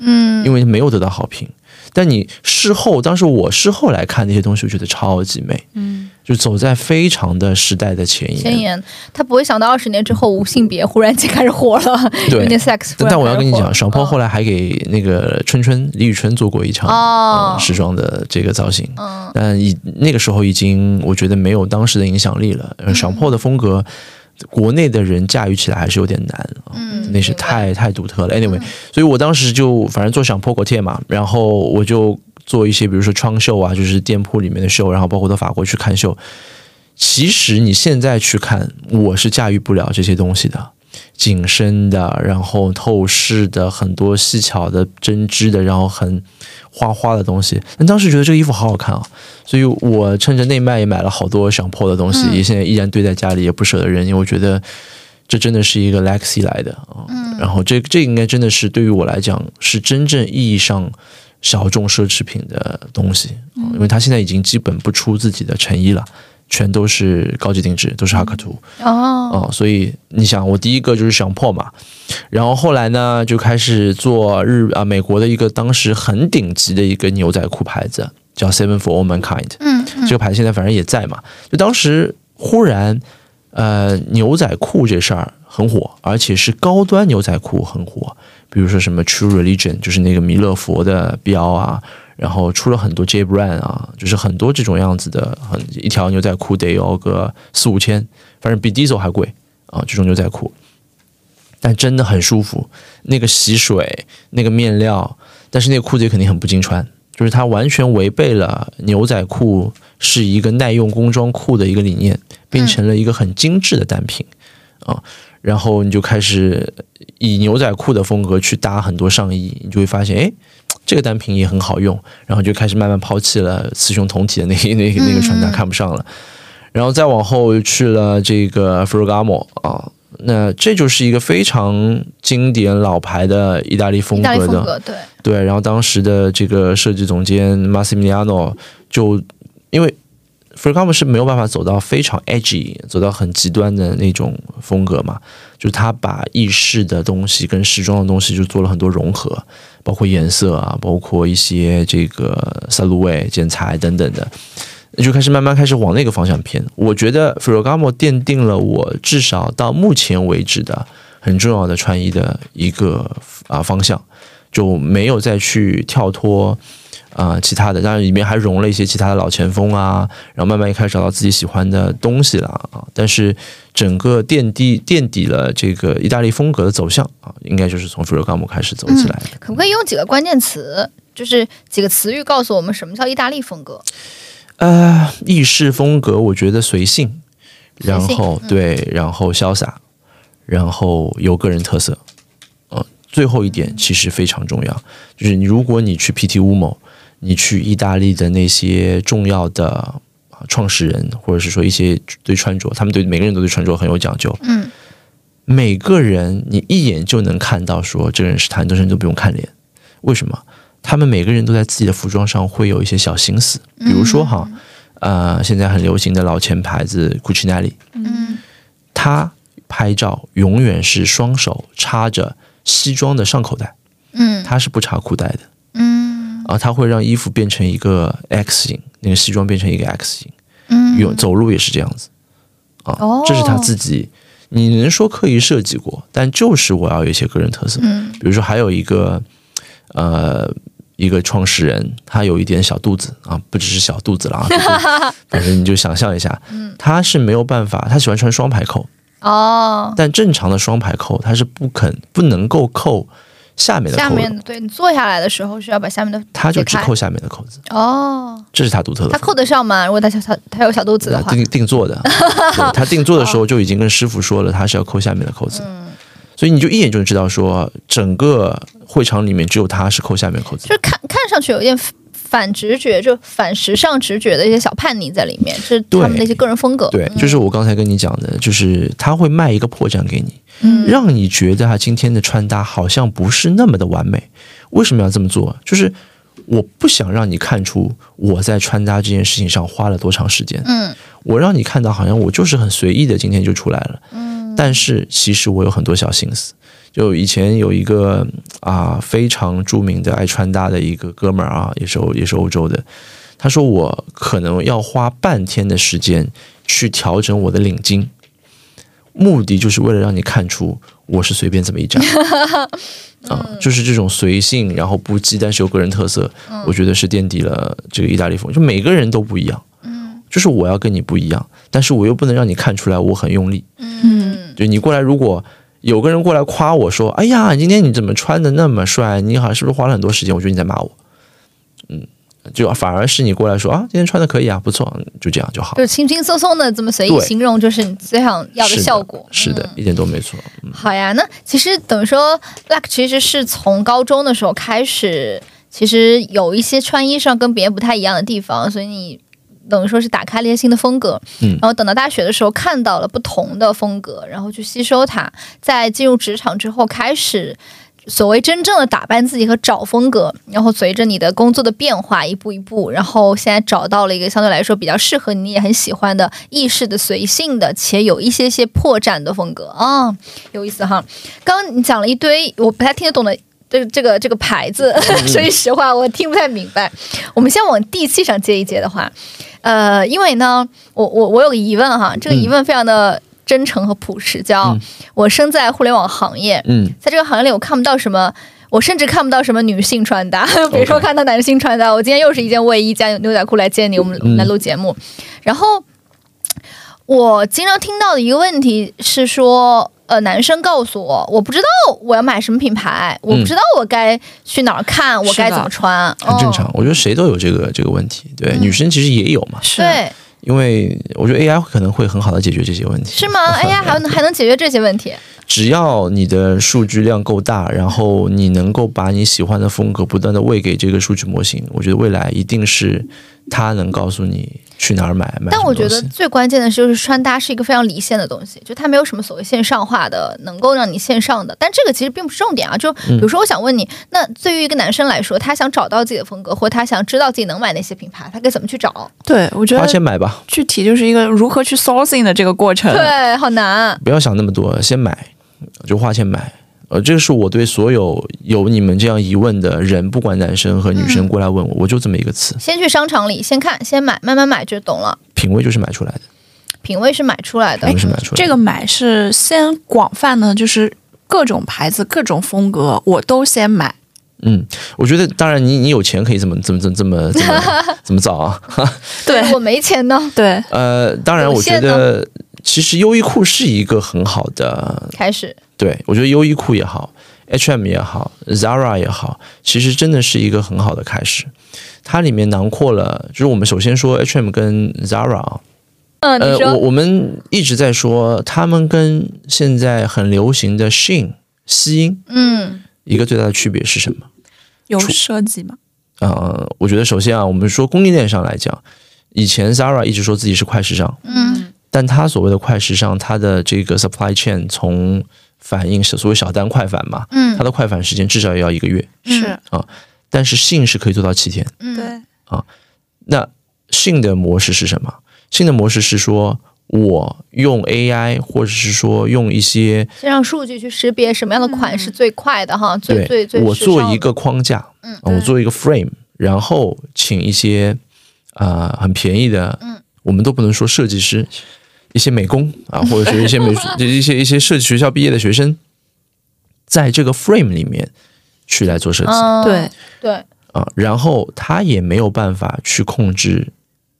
嗯，因为没有得到好评。但你事后，当时我事后来看那些东西，我觉得超级美，嗯，就走在非常的时代的前沿。前沿，他不会想到二十年之后无性别忽然间开始火了对了。但但我要跟你讲，爽破后来，还给那个春春李宇春做过一场、时装的这个造型，嗯但已那个时候已经我觉得没有当时的影响力了。呃赏破的风格，国内的人驾驭起来还是有点难啊，嗯，那是太太独特了。Anyway，、所以我当时就反正做想破国贴嘛，然后我就做一些比如说窗秀啊，就是店铺里面的秀，然后包括到法国去看秀。其实你现在去看，我是驾驭不了这些东西的。紧身的，然后透视的，很多细巧的针织的，然后很花花的东西。但当时觉得这个衣服好好看啊，所以我趁着内卖也买了好多想破的东西，嗯也现在依然堆在家里，也不舍得扔，因为我觉得这真的是一个 Lexi 来的啊。然后这这应该真的是对于我来讲是真正意义上小众奢侈品的东西，啊因为它现在已经基本不出自己的成衣了。全都是高级定制，都是哈克图。哦，哦，所以你想，我第一个就是想破嘛，然后后来呢就开始做日啊美国的一个当时很顶级的一个牛仔裤牌子，叫 Seven for All Mankind。嗯这个牌子现在反正也在嘛。就当时忽然，呃，牛仔裤这事儿很火，而且是高端牛仔裤很火，比如说什么 True Religion，就是那个弥勒佛的标啊。然后出了很多 J brand 啊，就是很多这种样子的，很一条牛仔裤得要个四五千，反正比 Diesel 还贵啊，这种牛仔裤，但真的很舒服，那个吸水，那个面料，但是那个裤子也肯定很不经穿，就是它完全违背了牛仔裤是一个耐用工装裤的一个理念，变成了一个很精致的单品啊。然后你就开始以牛仔裤的风格去搭很多上衣，你就会发现，哎，这个单品也很好用。然后就开始慢慢抛弃了雌雄同体的那 那个那个穿搭，看不上了。然后再往后去了这个 Ferragamo 啊，那这就是一个非常经典老牌的意大利风格的，对，对。然后当时的这个设计总监 Massimiliano 就因为 Ferragamo 是没有办法走到非常 edgy，走到很极端的那种风格嘛，就是他把意式的东西跟时装的东西就做了很多融合，包括颜色啊，包括一些这个色路味剪裁等等的。那就开始慢慢开始往那个方向偏。我觉得 Ferragamo 奠定了我至少到目前为止的很重要的穿衣的一个啊方向，就没有再去跳脱啊、其他的，当然里面还融了一些其他的老前锋啊，然后慢慢也开始找到自己喜欢的东西了啊。但是整个奠定垫底了这个意大利风格的走向啊，应该就是从 Ferragamo 开始走起来的。可不可以用几个关键词，就是几个词语告诉我们什么叫意大利风格？呃，意式风格，我觉得随性，然后对，然后潇洒，然后有个人特色。呃，最后一点其实非常重要，就是你如果你去 PT Umo，你去意大利的那些重要的啊创始人，或者是说一些对穿着，他们对每个人都对穿着很有讲究。嗯，每个人你一眼就能看到，说这个人是他，很多人都不用看脸。为什么？他们每个人都在自己的服装上会有一些小心思，比如说哈，呃，现在很流行的老钱牌子 Gucci 嗯他拍照永远是双手插着西装的上口袋，嗯他是不插裤带的嗯啊，他会让衣服变成一个 X 型，那个西装变成一个 X 型，嗯有走路也是这样子啊，哦这是他自己。你能说刻意设计过，但就是我要有一些个人特色。嗯比如说还有一个呃一个创始人，他有一点小肚子啊，不只是小肚子了啊，就是反正你就想象一下，嗯他是没有办法，他喜欢穿双排扣，哦，但正常的双排扣他是不肯不能够扣下面的下面的对你坐下来的时候是要把下面的他就只扣下面的扣子，哦，这是他独特的。他扣得上吗？如果他小他他有小肚子的话，定定做的，对他定做的时候就已经跟师傅说了，他是要扣下面的扣子，嗯。所以你就一眼就知道说，整个会场里面只有他是扣下面扣子。就。是看看上去有一点反直觉，就反时尚直觉的一些小叛逆在里面，这是他们的一些个人风格。对，就是我刚才跟你讲的，就是他会卖一个破绽给你，嗯。让你觉得他今天的穿搭好像不是那么的完美。为什么要这么做？就是我不想让你看出我在穿搭这件事情上花了多长时间，嗯。我让你看到好像我就是很随意的今天就出来了，嗯。但是其实我有很多小心思。就以前有一个啊非常著名的爱穿搭的一个哥们儿啊，也是欧也是欧洲的，他说我可能要花半天的时间去调整我的领巾，目的就是为了让你看出我是随便这么一扎 啊，就是这种随性，然后不羁，但是有个人特色，我觉得是奠定了这个意大利风。就每个人都不一样，就是我要跟你不一样，但是我又不能让你看出来我很用力。嗯就你过来，如果有个人过来夸我说：“哎呀，今天你怎么穿的那么帅？你好像是不是花了很多时间？”我觉得你在骂我。嗯，就反而是你过来说啊，今天穿的可以啊，不错，就这样就好。就轻轻松松的这么随意形容，就是你最想要的效果。是的，一点都没错。嗯好呀，那其实等于说，Luck 其实是从高中的时候开始，其实有一些穿衣上跟别人不太一样的地方，所以你等于说是打开了一些新的风格。嗯然后等到大学的时候看到了不同的风格，然后去吸收它，在进入职场之后开始。所谓真正的打扮自己和找风格，然后随着你的工作的变化，一步一步，然后现在找到了一个相对来说比较适合你也很喜欢的意式的、随性的，且有一些些破绽的风格啊、有意思哈。刚刚你讲了一堆我不太听得懂的这个这个这个牌子，说句实话，我听不太明白。我们先往地气上接一接的话，呃，因为呢，我我我有个疑问哈，这个疑问非常的真诚和朴实，叫、嗯我生在互联网行业，嗯在这个行业里，我看不到什么。我甚至看不到什么女性穿搭，比如说看到男性穿搭。我今天又是一件卫衣加牛仔裤来见你，我们来录节目。然后我经常听到的一个问题是说，呃，男生告诉我，我不知道我要买什么品牌，我不知道我该去哪儿看，我该怎么穿，很正常哦。。我觉得谁都有这个这个问题，对，女生其实也有嘛，是对，因为我觉得 AI 可能会很好的解决这些问题。是吗？？AI，还能还能解决这些问题？只要你的数据量够大，然后你能够把你喜欢的风格不断的喂给这个数据模型，我觉得未来一定是它能告诉你去哪儿买。买但我觉得最关键的是，就是穿搭是一个非常离线的东西，就它没有什么所谓线上化的，能够让你线上的。但这个其实并不是重点啊。就比如说，我想问你，那对于一个男生来说，他想找到自己的风格，或他想知道自己能买哪些品牌，他该怎么去找？对，我觉得花钱买吧，具体就是一个如何去 sourcing 的这个过程。对，好难。不要想那么多，先买，就花钱买。呃，这个是我对所有有你们这样疑问的人，不管男生和女生过来问我，我就这么一个词：先去商场里，先看，先买，慢慢买就懂了。品味就是买出来的，品味是买出来的品味，是买出来的。这个买是先广泛的，就是各种牌子、各种风格，我都先买。嗯，我觉得当然你你有钱可以怎么怎么怎么怎么怎么这么造 啊。对我没钱呢。对，呃，当然，我觉得其实优衣库是一个很好的，开始，对我觉得优衣库也好，H&M 也好，Zara 也好，其实真的是一个很好的开始。它里面囊括了，就是我们首先说 H&M 跟 Zara 啊，嗯，呃，我我们一直在说他们跟现在很流行的 Shein 西音嗯一个最大的区别是什么？有出设计吗？呃，我觉得首先啊，我们说供应链上来讲，以前 Zara 一直说自己是快时尚，嗯但它所谓的快时尚，它的这个 supply chain 从反应是所谓小单快返嘛，嗯。它的快返时间至少也要一个月，是。啊，但是信是可以做到七天。嗯，对，那信的模式是什么？信的模式是说我用 AI 或者是说用一些先让数据去识别什么样的款是最快的哈，最最我做一个框架，嗯。啊我做一个 frame，然后请一些啊、很便宜的，嗯，我们都不能说设计师，一些美工啊，或者是一些美术 一些一些设计学校毕业的学生，在这个 frame 里面去来做设计。啊、嗯，对，啊，然后他也没有办法去控制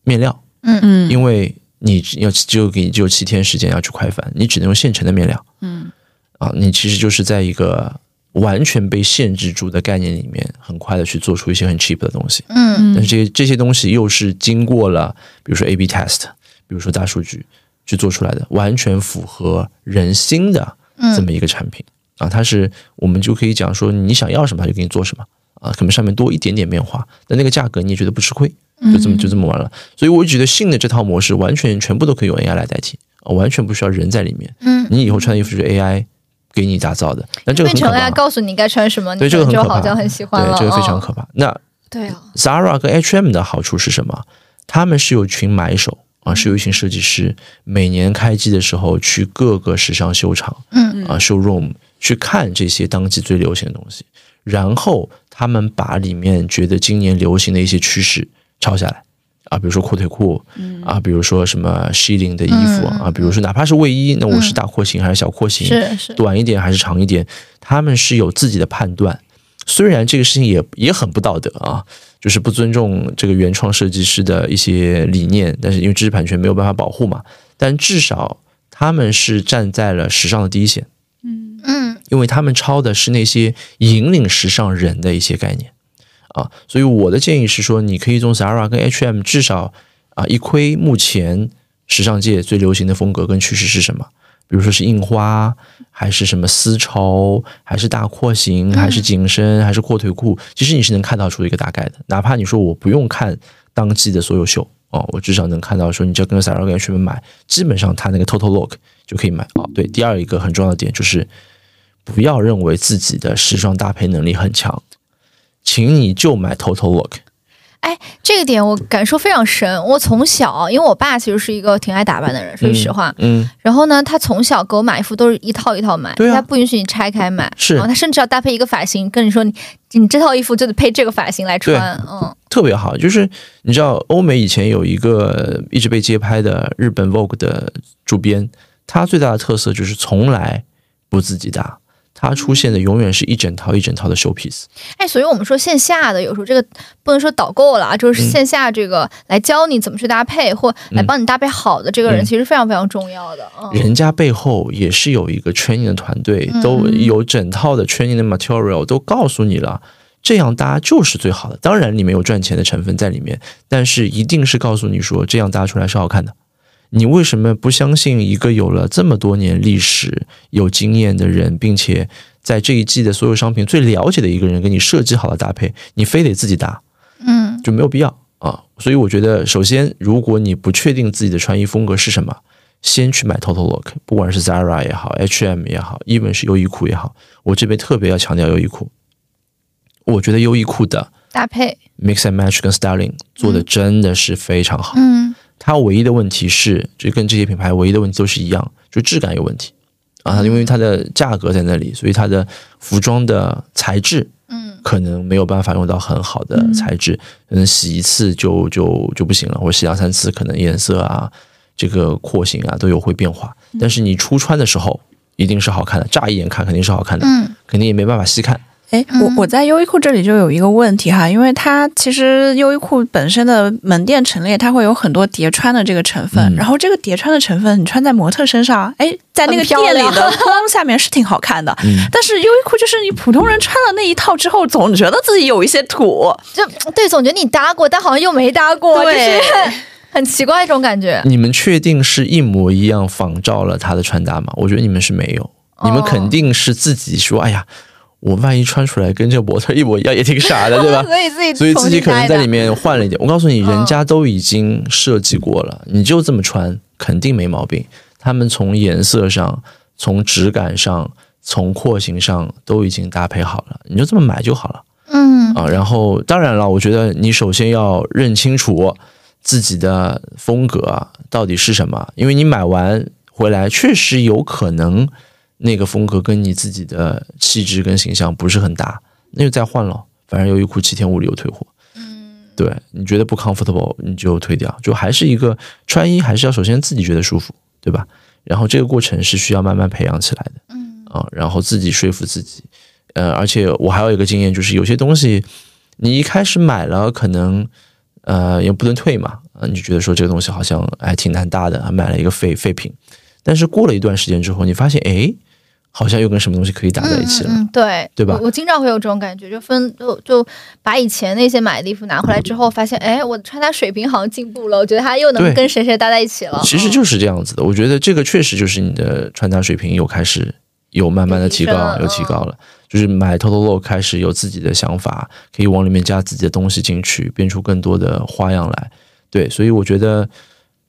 面料，嗯。嗯。因为你要只有给你只有七天时间要去快反，你只能用现成的面料。嗯。啊，你其实就是在一个完全被限制住的概念里面，很快的去做出一些很 cheap 的东西。嗯。但是这些这些东西又是经过了，比如说 A/B test，比如说大数据去做出来的，完全符合人心的这么一个产品、啊。它是我们就可以讲说，你想要什么，它就给你做什么啊。可能上面多一点点变化，但那个价格你也觉得不吃亏，就这么就这么完了。所以我觉得新的这套模式完全全部都可以用 AI 来代替，啊、完全不需要人在里面。嗯，你以后穿的衣服是 AI 给你打造的，那这个变成很可怕 AI。告诉你该穿什么，你对，这个很可怕，好像很喜欢了，对，这个非常嗯可怕。那对啊，Zara 跟 H&M 的好处是什么？他们是有群买手啊，是有一群设计师，每年开机的时候去各个时尚秀场，嗯啊，showroom 去看这些当季最流行的东西，然后他们把里面觉得今年流行的一些趋势抄下来。啊，比如说阔腿裤，啊，比如说什么 sheeling 的衣服嗯啊，比如说哪怕是卫衣，那我是大廓形还是小廓形？是是，短一点还是长一点，他们是有自己的判断。虽然这个事情也也很不道德啊，就是不尊重这个原创设计师的一些理念，但是因为知识产权没有办法保护嘛，但至少他们是站在了时尚的第一线，嗯嗯因为他们抄的是那些引领时尚人的一些概念啊，所以我的建议是说，你可以从 Zara 跟 H&M 至少啊一窥目前时尚界最流行的风格跟趋势是什么。比如说是印花，还是什么丝绸，还是大廓形，还是紧身，还是阔腿裤，其实你是能看到出一个大概的。哪怕你说我不用看当季的所有秀哦，我至少能看到说你只要跟 Zara 跟 H&M 买，基本上它那个 Total Look 就可以买哦。对，第二一个很重要的点就是不要认为自己的时装搭配能力很强，请你就买 Total Look。哎，这个点我感受非常深。我从小，因为我爸其实是一个挺爱打扮的人，说句实话。嗯，然后呢，他从小给我买衣服都是一套一套买，对啊他不允许你拆开买。是然后他甚至要搭配一个发型，跟你说你你这套衣服就得配这个发型来穿。嗯特别好，就是你知道，欧美以前有一个一直被街拍的日本 Vogue 的主编，他最大的特色就是从来不自己搭，他出现的永远是一整套一整套的 show piece。哎，所以我们说线下的有时候这个不能说导购了啊，就是嗯线下这个来教你怎么去搭配，或来帮你搭配好的这个人，嗯其实非常非常重要的。嗯，人家背后也是有一个 training 的团队，嗯都有整套的 training 的 material 都告诉你了。这样搭就是最好的，当然里面有赚钱的成分在里面，但是一定是告诉你说这样搭出来是好看的。你为什么不相信一个有了这么多年历史、有经验的人，并且在这一季的所有商品最了解的一个人给你设计好了搭配，你非得自己搭？嗯就没有必要啊。所以我觉得，首先，如果你不确定自己的穿衣风格是什么，先去买 Total Look，不管是 Zara 也好，H&M 也好，even 是优衣库也好，我这边特别要强调优衣库。我觉得优衣库的搭配，mix and match 跟 styling 做的真的是非常好。嗯它唯一的问题是，就跟这些品牌唯一的问题都是一样，就质感有问题啊。因为它的价格在那里，所以它的服装的材质嗯可能没有办法用到很好的材质，可能洗一次就就就不行了，或者洗两三次，可能颜色啊、这个廓形啊都有会变化。但是你初穿的时候一定是好看的，乍一眼看肯定是好看的，嗯肯定也没办法细看。哎，我我在优衣库这里就有一个问题哈，因为它其实优衣库本身的门店陈列，它会有很多叠穿的这个成分，嗯然后这个叠穿的成分，你穿在模特身上，哎，在那个店里亮的 光下面是挺好看的。嗯，但是优衣库就是你普通人穿了那一套之后，总觉得自己有一些土。就对，总觉得你搭过，但好像又没搭过，就是很奇怪这种感觉。你们确定是一模一样仿照了他的穿搭吗？我觉得你们是没有，你们哦肯定是自己说，哎呀，我万一穿出来跟这个模特一模一样，也挺傻的，对吧？所以自己所以自己可能在里面。换了一点。我告诉你，嗯人家都已经设计过了，你就这么穿，肯定没毛病。他们从颜色上、从质感上、从廓形上都已经搭配好了，你就这么买就好了嗯啊。然后，当然了，我觉得你首先要认清楚自己的风格啊到底是什么，因为你买完回来确实有可能那个风格跟你自己的气质跟形象不是很搭，那就再换了。反正优衣库七天无理由退货。嗯对你觉得不 comfortable，你就退掉，就还是一个穿衣，还是要首先自己觉得舒服，对吧？然后这个过程是需要慢慢培养起来的，嗯啊，然后自己说服自己，呃，而且我还有一个经验，就是有些东西你一开始买了，可能呃也不能退嘛，啊，你就觉得说这个东西好像还挺难搭的，买了一个废废品，但是过了一段时间之后，你发现哎。好像又跟什么东西可以搭在一起了，嗯，对，对吧我我经常会有这种感觉，就分就就把以前那些买的衣服拿回来之后，发现哎，我的穿搭水平好像进步了，我觉得它又能跟谁谁搭在一起了。其实就是这样子的。我觉得这个确实就是你的穿搭水平又开始有慢慢的提高，有提高了。就是买 Total Low 开始有自己的想法，可以往里面加自己的东西进去，变出更多的花样来。对，所以我觉得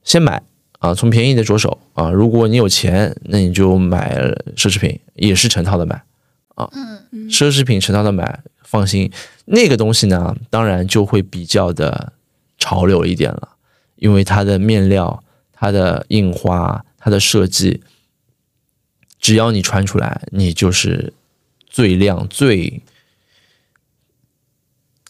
先买啊，从便宜的着手啊。如果你有钱，那你就买奢侈品，也是成套的买啊。嗯，奢侈品成套的买，放心，那个东西呢，当然就会比较的潮流一点了，因为它的面料、它的印花、它的设计，只要你穿出来，你就是最亮、最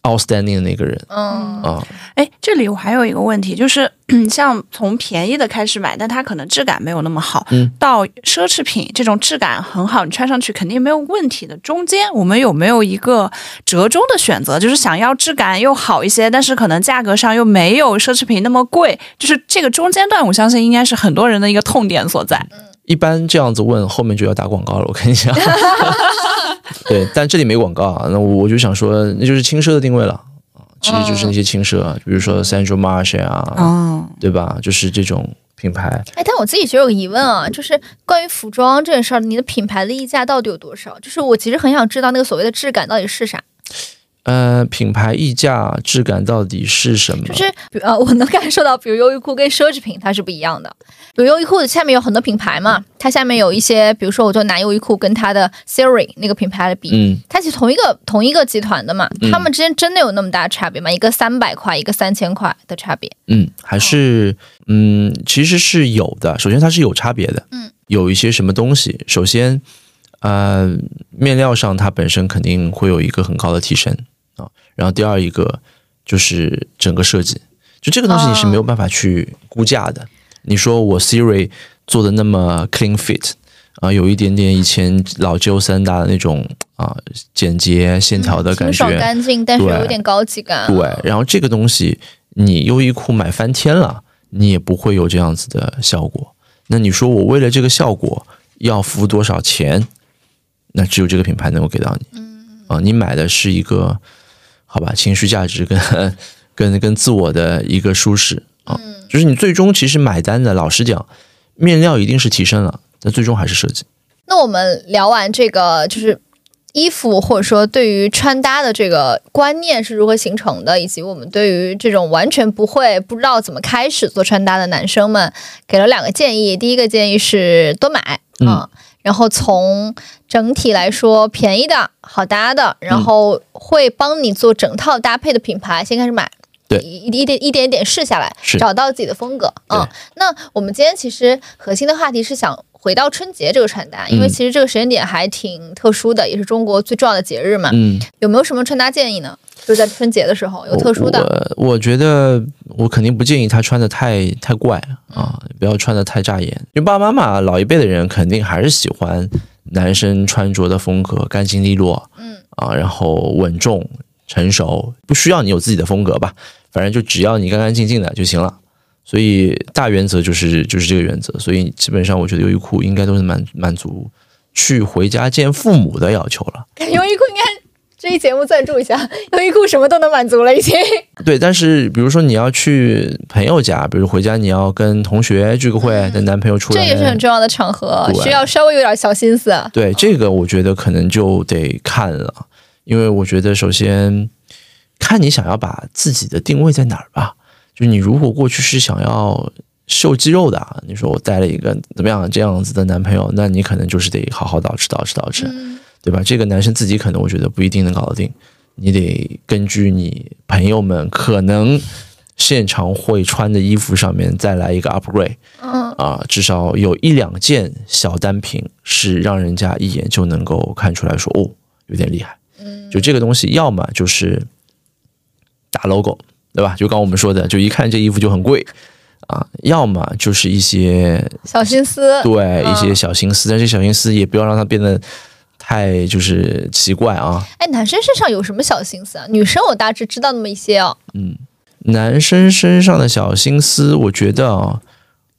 outstanding 的那个人嗯啊。哎，这里我还有一个问题，就是 像从便宜的开始买，但它可能质感没有那么好，嗯到奢侈品这种质感很好，你穿上去肯定没有问题的。中间我们有没有一个折中的选择？就是想要质感又好一些，但是可能价格上又没有奢侈品那么贵，就是这个中间段，我相信应该是很多人的一个痛点所在。一般这样子问，后面就要打广告了。我跟你讲，对，但这里没广告啊。那我我就想说，那就是轻奢的定位了啊，其实就是那些轻奢，比如说 Sandro Marsh 啊，哦，对吧？就是这种品牌。哎，但我自己其实有个疑问啊，就是关于服装这件事儿，你的品牌的溢价到底有多少？就是我其实很想知道那个所谓的质感到底是啥。呃，品牌溢价质感到底是什么？就是呃，我能感受到，比如优衣库跟奢侈品它是不一样的。比如优衣库的下面有很多品牌嘛，它下面有一些，比如说我就拿优衣库跟它的 Siri 那个品牌来比，嗯，它是同一个同一个集团的嘛，嗯它们之间真的有那么大差别吗？一个三百块，一个三千块的差别。嗯，还是嗯，其实是有的。首先它是有差别的，嗯，有一些什么东西，首先呃，面料上它本身肯定会有一个很高的提升啊。然后第二一个就是整个设计，就这个东西你是没有办法去估价的。你说我 Siri 做的那么 clean fit 啊，有一点点以前老 Joe 三大的那种啊简洁线条的感觉，干净，但是有一点高级感。对，然后这个东西你优衣库买翻天了，你也不会有这样子的效果。那你说我为了这个效果要付多少钱？那只有这个品牌能够给到你。嗯啊，你买的是一个好吧，情绪价值跟跟跟自我的一个舒适啊，就是你最终其实买单的，老实讲，面料一定是提升了，但最终还是设计。那我们聊完这个，就是衣服或者说对于穿搭的这个观念是如何形成的，以及我们对于这种完全不会、不知道怎么开始做穿搭的男生们，给了两个建议。第一个建议是多买嗯啊、然后从整体来说，便宜的好搭的，然后会帮你做整套搭配的品牌，先开始买。对一一点一点一点试下来，找到自己的风格。嗯，那我们今天其实核心的话题是想回到春节这个穿搭，因为嗯其实这个时间点还挺特殊的，也是中国最重要的节日嘛。嗯，有没有什么穿搭建议呢？就是在春节的时候有特殊的。我我觉得我肯定不建议他穿的太太怪啊，不要穿的太扎眼。因为爸爸妈妈老一辈的人肯定还是喜欢男生穿着的风格干净利落，嗯啊，然后稳重成熟，不需要你有自己的风格吧，反正就只要你干干净净的就行了。所以大原则就是就是这个原则，所以基本上我觉得优衣库应该都是满满足去回家见父母的要求了。优衣库应该这一节目赞助一下，优衣库什么都能满足了已经。对，但是比如说你要去朋友家，比如回家你要跟同学聚个会，跟男朋友出来，嗯这也是很重要的场合，需要稍微有点小心思。对这个，我觉得可能就得看了，因为我觉得首先看你想要把自己的定位在哪儿吧。就是你如果过去是想要秀肌肉的啊，你说我带了一个怎么样这样子的男朋友，那你可能就是得好好捯饬捯饬捯饬，嗯对吧？这个男生自己可能我觉得不一定能搞得定，你得根据你朋友们可能现场会穿的衣服上面再来一个 upgrade 嗯啊，至少有一两件小单品是让人家一眼就能够看出来说哦，有点厉害。嗯，就这个东西，要么就是大 logo，对吧？就刚我们说的，就一看这衣服就很贵啊，要么就是一些小心思，对嗯一些小心思，但是小心思也不要让它变得太就是奇怪啊。哎，男生身上有什么小心思啊？女生我大致知道那么一些哦。嗯男生身上的小心思，我觉得啊，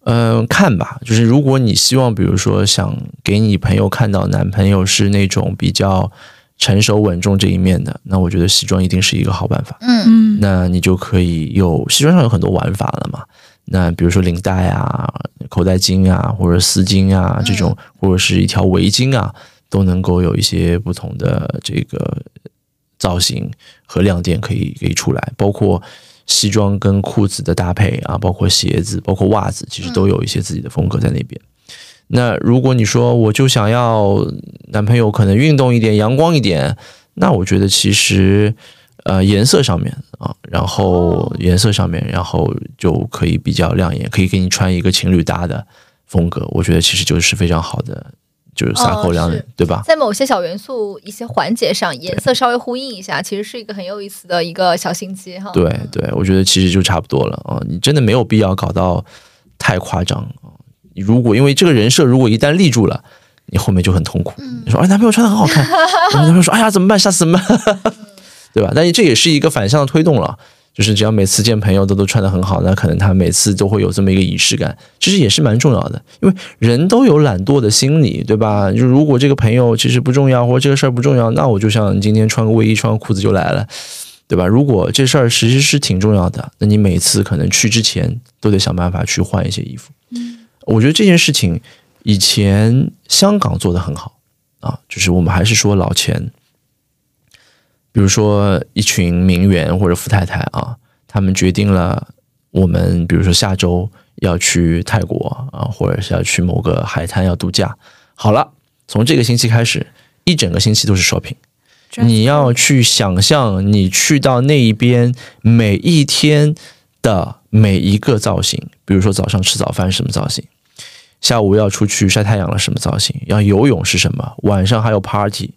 嗯、看吧，就是如果你希望，比如说想给你朋友看到男朋友是那种比较成熟稳重这一面的，那我觉得西装一定是一个好办法。嗯，嗯那你就可以有西装上有很多玩法了嘛。那比如说领带啊、口袋巾啊，或者丝巾啊这种，或者是一条围巾啊，都能够有一些不同的这个造型和亮点可以可以出来，包括西装跟裤子的搭配啊，包括鞋子，包括袜子，其实都有一些自己的风格在那边。那如果你说我就想要男朋友可能运动一点、阳光一点，那我觉得其实呃颜色上面啊，然后颜色上面，然后就可以比较亮眼，可以给你穿一个情侣搭的风格，我觉得其实就是非常好的，就是撒口亮的，是对吧？在某些小元素、一些环节上，颜色稍微呼应一下，其实是一个很有意思的一个小心机哈。对对，我觉得其实就差不多了啊，你真的没有必要搞到太夸张啊。如果因为这个人设如果一旦立住了，你后面就很痛苦。你说哎，男朋友穿的很好看，然后男朋友说哎呀怎么办，下次怎么办，对吧？但是这也是一个反向的推动了。就是只要每次见朋友都都穿的很好，那可能他每次都会有这么一个仪式感，其实也是蛮重要的。因为人都有懒惰的心理，对吧？就如果这个朋友其实不重要，或者这个事儿不重要，那我就像今天穿个卫衣、穿个裤子就来了，对吧？如果这事儿其实是挺重要的，那你每次可能去之前都得想办法去换一些衣服。嗯，我觉得这件事情以前香港做的很好啊，就是我们还是说老钱，比如说一群名媛或者富太太啊，他们决定了我们比如说下周要去泰国啊，或者是要去某个海滩要度假。好了，从这个星期开始，一整个星期都是 shopping。你要去想象你去到那一边每一天的每一个造型，比如说早上吃早饭是什么造型，下午要出去晒太阳了什么造型，要游泳是什么，晚上还有 party，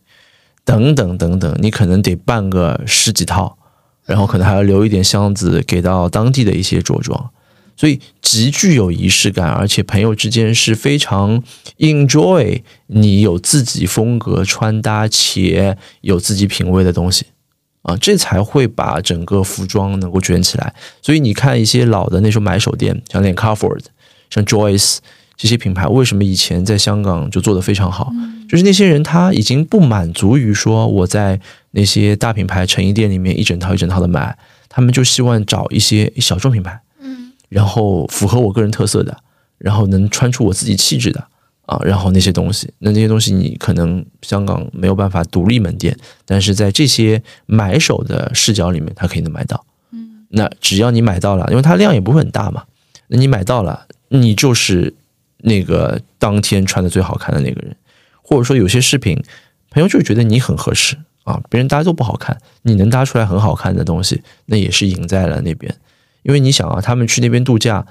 等等等等，你可能得办个十几套，然后可能还要留一点箱子给到当地的一些着装。所以极具有仪式感，而且朋友之间是非常 enjoy 你有自己风格穿搭且有自己品味的东西啊，这才会把整个服装能够卷起来。所以你看一些老的那种买手店，像 l a n c a f o r d、像 Joyce 这些品牌，为什么以前在香港就做得非常好？就是那些人他已经不满足于说我在那些大品牌成衣店里面一整套一整套的买，他们就希望找一些小众品牌。嗯然后符合我个人特色的，然后能穿出我自己气质的啊，然后那些东西，那那些东西你可能香港没有办法独立门店，但是在这些买手的视角里面，他可以能买到。嗯，那只要你买到了，因为它量也不会很大嘛，那你买到了，你就是那个当天穿的最好看的那个人，或者说有些视频，朋友就觉得你很合适啊，别人搭都不好看，你能搭出来很好看的东西，那也是赢在了那边。因为你想啊，他们去那边度假，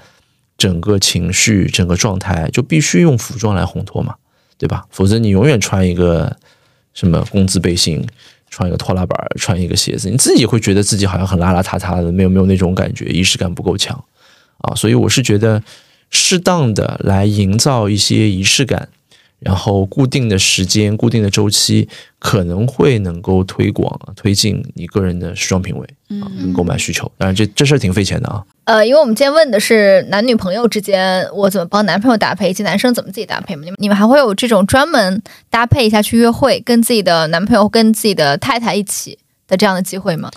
整个情绪、整个状态就必须用服装来烘托嘛，对吧？否则你永远穿一个什么工字背心，穿一个拖拉板，穿一个鞋子，你自己会觉得自己好像很邋邋遢遢的，没有没有那种感觉，仪式感不够强啊。所以我是觉得，适当的来营造一些仪式感。然后固定的时间、固定的周期，可能会能够推广、推进你个人的时装品味啊，跟购买需求。当然这，这事儿挺费钱的啊。呃，因为我们今天问的是男女朋友之间，我怎么帮男朋友搭配，以及男生怎么自己搭配嘛？你们你们还会有这种专门搭配一下去约会，跟自己的男朋友、跟自己的太太一起的这样的机会吗？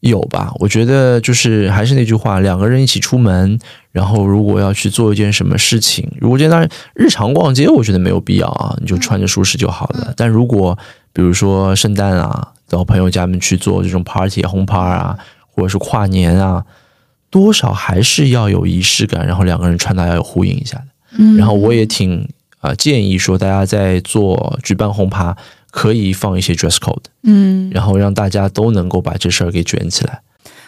有吧？我觉得就是还是那句话，两个人一起出门，然后如果要去做一件什么事情，如果这当然日常逛街，我觉得没有必要啊，你就穿着舒适就好了。但如果比如说圣诞啊，到朋友家们去做这种 party 啊、红 par 啊，或者是跨年啊，多少还是要有仪式感，然后两个人穿搭要有呼应一下的。嗯然后我也挺啊、呃建议说，大家在做举办红趴可以放一些 dress code，嗯，然后让大家都能够把这事儿给卷起来。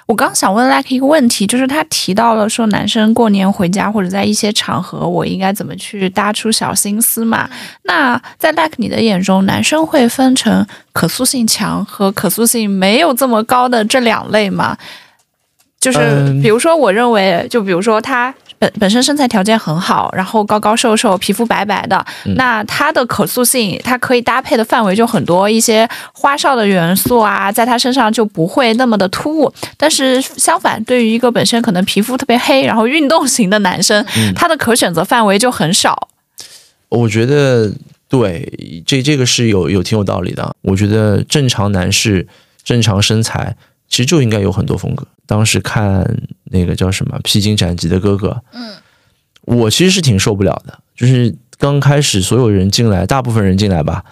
我刚想问 Like 一个问题，就是他提到了说男生过年回家或者在一些场合，我应该怎么去搭出小心思嘛？那在 Like 你的眼中，男生会分成可塑性强和可塑性没有这么高的这两类吗？就是嗯比如说，我认为，就比如说他本本身身材条件很好，然后高高瘦瘦，皮肤白白的，嗯那他的可塑性，它可以搭配的范围就很多，一些花哨的元素啊，在他身上就不会那么的突兀。但是相反，对于一个本身可能皮肤特别黑，然后运动型的男生，嗯他的可选择范围就很少。我觉得对，这这个是有有挺有道理的。我觉得正常男士、正常身材，其实就应该有很多风格。当时看那个叫什么《披荆斩棘的哥哥》，嗯，我其实是挺受不了的。就是刚开始所有人进来，大部分人进来吧，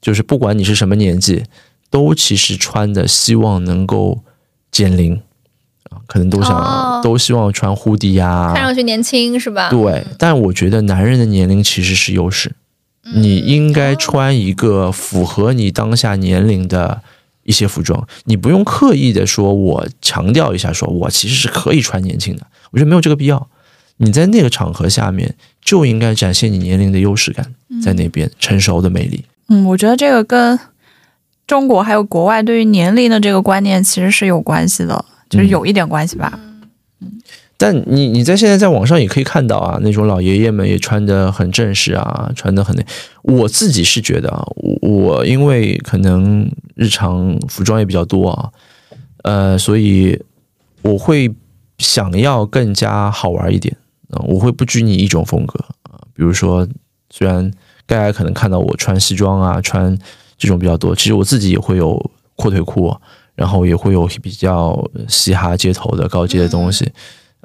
就是不管你是什么年纪，都其实穿的希望能够减龄啊，可能都想、哦都希望穿 hoodie 呀、看上去年轻是吧？对，但我觉得男人的年龄其实是优势，你应该穿一个符合你当下年龄的一些服装，你不用刻意的说，我强调一下，说我其实是可以穿年轻的，我觉得没有这个必要。你在那个场合下面就应该展现你年龄的优势感，在那边成熟的魅力。嗯，我觉得这个跟中国还有国外对于年龄的这个观念其实是有关系的，就是有一点关系吧。但你你在现在在网上也可以看到啊，那种老爷爷们也穿得很正式啊，穿得很那。我自己是觉得啊，我因为可能日常服装也比较多啊，呃，所以我会想要更加好玩一点啊、我会不拘泥一种风格啊、比如说，虽然大家可能看到我穿西装啊，穿这种比较多，其实我自己也会有阔腿裤，然后也会有比较嘻哈街头的高阶的东西。